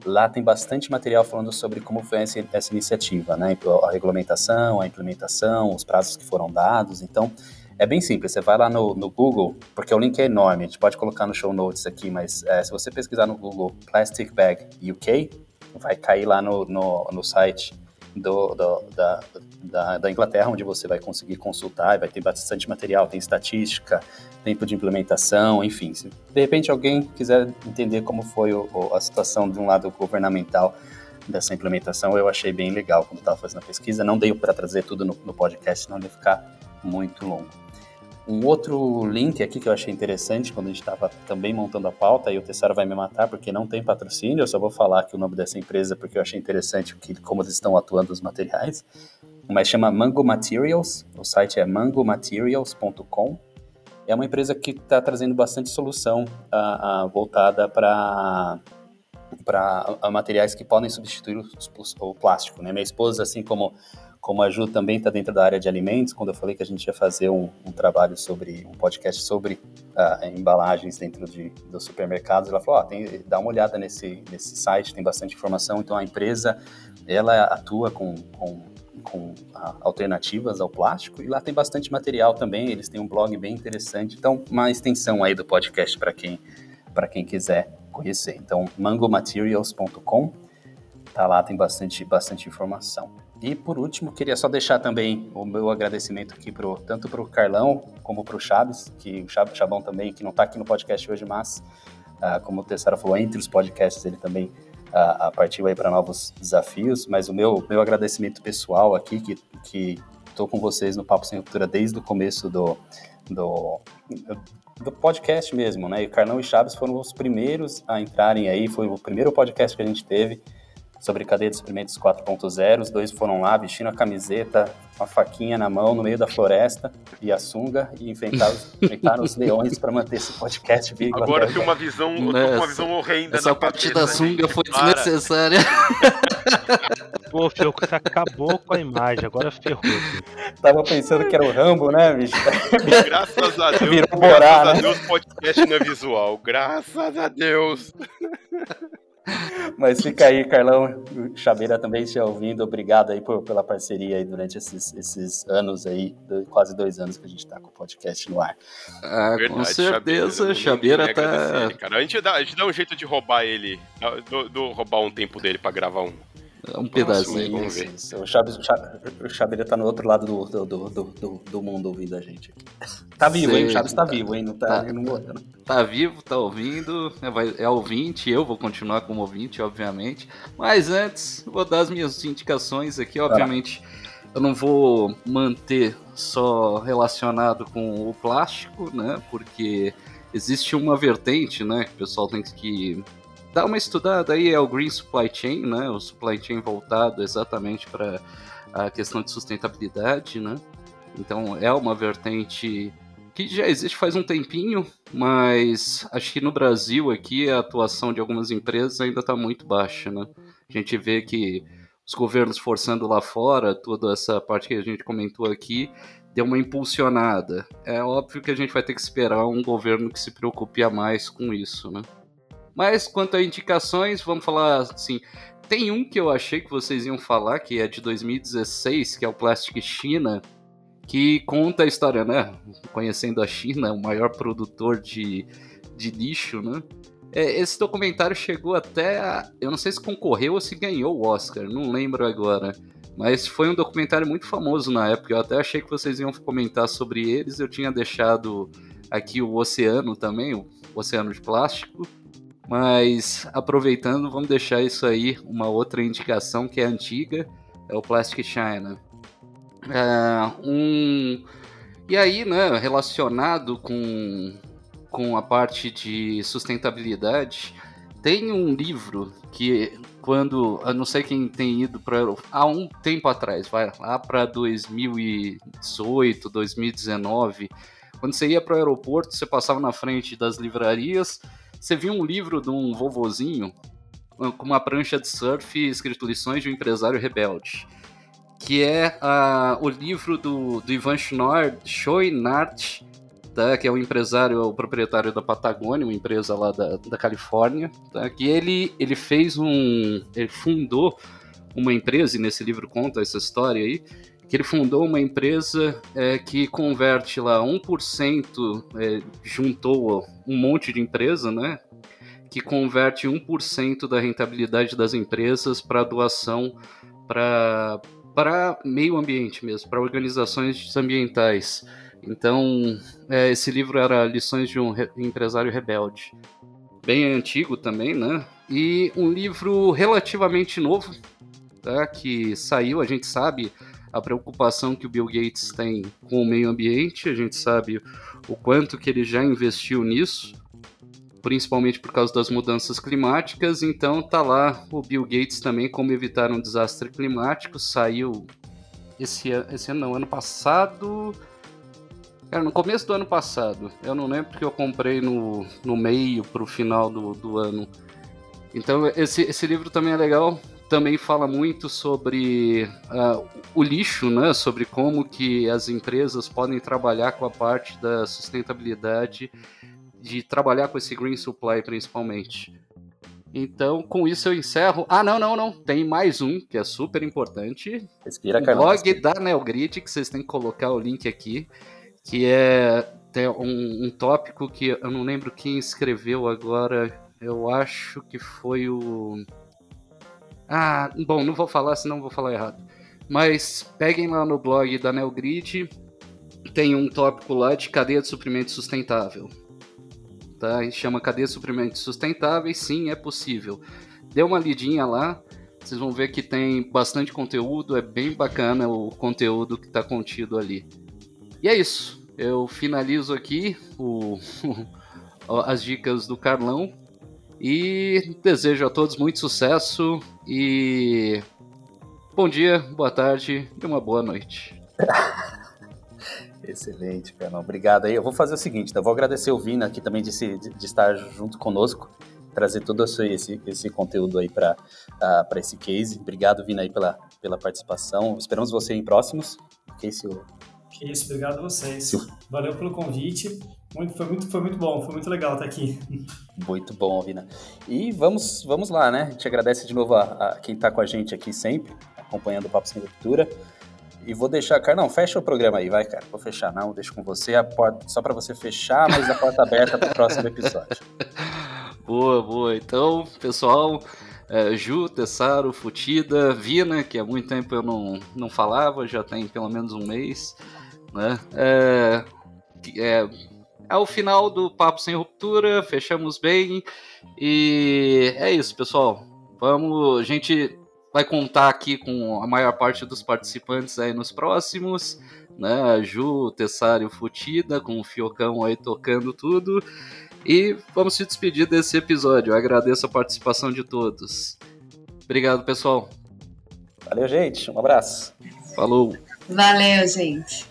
Speaker 1: Lá tem bastante material falando sobre como foi essa, essa iniciativa, né? a regulamentação, a implementação, os prazos que foram dados. Então, é bem simples, você vai lá no, no, Google, porque o link é enorme, a gente pode colocar no show notes aqui, mas é, se você pesquisar no Google Plastic Bag UK, vai cair lá no, no, no site do, do, da, da, da, Inglaterra, onde você vai conseguir consultar, vai ter bastante material, tem estatística, tempo de implementação, enfim. Se de repente alguém quiser entender como foi o, a situação de um lado governamental dessa implementação, eu achei bem legal quando estava fazendo a pesquisa. Não deu para trazer tudo no, no podcast, senão ia ficar muito longo. Um outro link aqui que eu achei interessante quando a gente estava também montando a pauta, e o Tessaro vai me matar porque não tem patrocínio, eu só vou falar aqui o nome dessa empresa porque eu achei interessante que, como eles estão atuando os materiais, mas chama Mango Materials, o site é mangomaterials.com, é uma empresa que está trazendo bastante solução a, a, voltada para para materiais que podem substituir o, o plástico. Né? Minha esposa, assim como como a Ju também está dentro da área de alimentos, quando eu falei que a gente ia fazer um, um trabalho sobre, um podcast sobre uh, embalagens dentro de, dos supermercados, ela falou, oh, tem, dá uma olhada nesse, nesse site, tem bastante informação. Então a empresa, ela atua com, com, com uh, alternativas ao plástico e lá tem bastante material também, eles têm um blog bem interessante. Então, uma extensão aí do podcast para quem, quem quiser conhecer. Então, mangomaterials.com, tá lá, tem bastante, bastante informação. E por último, queria só deixar também o meu agradecimento aqui pro, tanto para o Carlão como para o Chaves, que o Chabão também, que não está aqui no podcast hoje, mas uh, como o Tessara falou, entre os podcasts ele também uh, partiu aí para novos desafios. Mas o meu, meu agradecimento pessoal aqui, que, que estou com vocês no Papo Sem Ruptura desde o começo do, do, do podcast mesmo, né? E Carlão e Chaves foram os primeiros a entrarem aí, foi o primeiro podcast que a gente teve sobre cadeia de suprimentos 4.0. Os dois foram lá vestindo a camiseta, uma faquinha na mão, no meio da floresta e a sunga e enfrentaram, enfrentaram os leões para manter esse podcast vivo.
Speaker 3: Agora tem uma visão, uma visão horrenda
Speaker 5: Essa parte da sunga foi desnecessária.
Speaker 4: Pô, Fio, você acabou com a imagem, agora ferrou.
Speaker 1: Tava pensando que era o Rambo, né, bicho?
Speaker 3: Graças a Deus. Virou graças né? a Deus, podcast não é visual. Graças a Deus.
Speaker 1: Mas fica aí, Carlão, Chaveira também estiver ouvindo, obrigado aí por, pela parceria aí durante esses, esses anos aí, quase dois anos que a gente está com o podcast no ar.
Speaker 5: Ah, Verdade, com certeza, Chaveira, Chaveira tá...
Speaker 3: cara. A, gente dá, a gente dá um jeito de roubar ele, do, do roubar um tempo dele para gravar um,
Speaker 5: um pedacinho. Vamos
Speaker 1: ver. O Chaves, o Chaves tá no outro lado do, do, do, do, do mundo ouvindo a gente. Tá vivo, Sei, hein? O Chaves tá, tá, vivo, hein? Não tá, tá, não não.
Speaker 5: tá vivo, tá ouvindo, é, é ouvinte, eu vou continuar como ouvinte, obviamente. Mas antes, vou dar as minhas indicações aqui, obviamente. Eu não vou manter só relacionado com o plástico, né? Porque existe uma vertente, né? Que o pessoal tem que dá uma estudada aí, é o Green Supply Chain, né? O supply chain voltado exatamente para a questão de sustentabilidade, né? Então é uma vertente que já existe faz um tempinho, mas acho que no Brasil aqui a atuação de algumas empresas ainda está muito baixa, né? A gente vê que os governos forçando lá fora, toda essa parte que a gente comentou aqui, deu uma impulsionada. É óbvio que a gente vai ter que esperar um governo que se preocupe a mais com isso, né? Mas quanto a indicações, vamos falar assim. Tem um que eu achei que vocês iam falar, que é de 2016, que é o Plastic China, que conta a história, né? Conhecendo a China, o maior produtor de, de lixo, né? É, esse documentário chegou até a, Eu não sei se concorreu ou se ganhou o Oscar, não lembro agora. Mas foi um documentário muito famoso na época. Eu até achei que vocês iam comentar sobre eles. Eu tinha deixado aqui o oceano também, o oceano de plástico. Mas aproveitando, vamos deixar isso aí, uma outra indicação que é antiga, é o Plastic China. É, um... E aí, né, relacionado com, com a parte de sustentabilidade, tem um livro que quando, eu não sei quem tem ido para há um tempo atrás, vai lá para 2018, 2019, quando você ia para o aeroporto, você passava na frente das livrarias, você via um livro de um vovozinho com uma prancha de surf escrito Lições de um Empresário Rebelde, que é uh, o livro do, do Ivan Schoenart, tá, que é o empresário, o proprietário da Patagônia, uma empresa lá da, da Califórnia, tá, que ele, ele fez um... ele fundou uma empresa, e nesse livro conta essa história aí, que ele fundou uma empresa é, que converte lá 1%, é, juntou um monte de empresa, né? Que converte 1% da rentabilidade das empresas para doação para meio ambiente mesmo, para organizações ambientais. Então, é, esse livro era Lições de um Empresário Rebelde. Bem antigo também, né? E um livro relativamente novo, tá? que saiu, a gente sabe, a preocupação que o Bill Gates tem com o meio ambiente, a gente sabe o quanto que ele já investiu nisso, principalmente por causa das mudanças climáticas, então tá lá o Bill Gates também como evitar um desastre climático, saiu esse, esse ano, não, ano passado, Cara, no começo do ano passado, eu não lembro porque eu comprei no, no meio pro final do, do ano. Então esse, esse livro também é legal, também fala muito sobre uh, o lixo, né? Sobre como que as empresas podem trabalhar com a parte da sustentabilidade, de trabalhar com esse green supply principalmente. Então, com isso eu encerro. Ah, não, não, não. Tem mais um que é super importante.
Speaker 1: Respira,
Speaker 5: o blog da Neogrid, que vocês têm que colocar o link aqui, que é tem um, um tópico que eu não lembro quem escreveu agora. Eu acho que foi o ah, bom, não vou falar, senão vou falar errado. Mas peguem lá no blog da Neogrid, tem um tópico lá de cadeia de suprimento sustentável. Tá? A gente chama cadeia de suprimentos sustentáveis, sim, é possível. Dê uma lidinha lá, vocês vão ver que tem bastante conteúdo, é bem bacana o conteúdo que está contido ali. E é isso. Eu finalizo aqui o, as dicas do Carlão e desejo a todos muito sucesso e bom dia, boa tarde e uma boa noite.
Speaker 1: Excelente, Fernando. Obrigado aí. Eu vou fazer o seguinte, eu vou agradecer o Vina aqui também de, se, de, de estar junto conosco, trazer todo esse, esse, esse conteúdo aí para uh, para esse case. Obrigado, Vina, aí pela, pela participação. Esperamos você em próximos.
Speaker 6: Que isso, obrigado a vocês. Valeu pelo convite. Muito, foi, muito, foi muito bom, foi muito legal estar aqui.
Speaker 1: Muito bom, Vina. E vamos, vamos lá, né? A gente agradece de novo a, a quem está com a gente aqui sempre, acompanhando o Papo Sem Ruptura. E vou deixar, cara, não, fecha o programa aí, vai, cara. Vou fechar, não, deixo com você a porta, só para você fechar, mas a porta aberta para o próximo episódio.
Speaker 5: boa, boa. Então, pessoal, é, Ju, Tessaro, Futida, Vina, que há muito tempo eu não, não falava, já tem pelo menos um mês, né? É, é, é o final do Papo Sem Ruptura, fechamos bem. E é isso, pessoal. Vamos, a gente vai contar aqui com a maior parte dos participantes aí nos próximos, né? A Ju, Tessário, Futida, com o Fiocão aí tocando tudo. E vamos se despedir desse episódio. Eu agradeço a participação de todos. Obrigado, pessoal.
Speaker 1: Valeu, gente. Um abraço.
Speaker 5: Falou.
Speaker 2: Valeu, gente.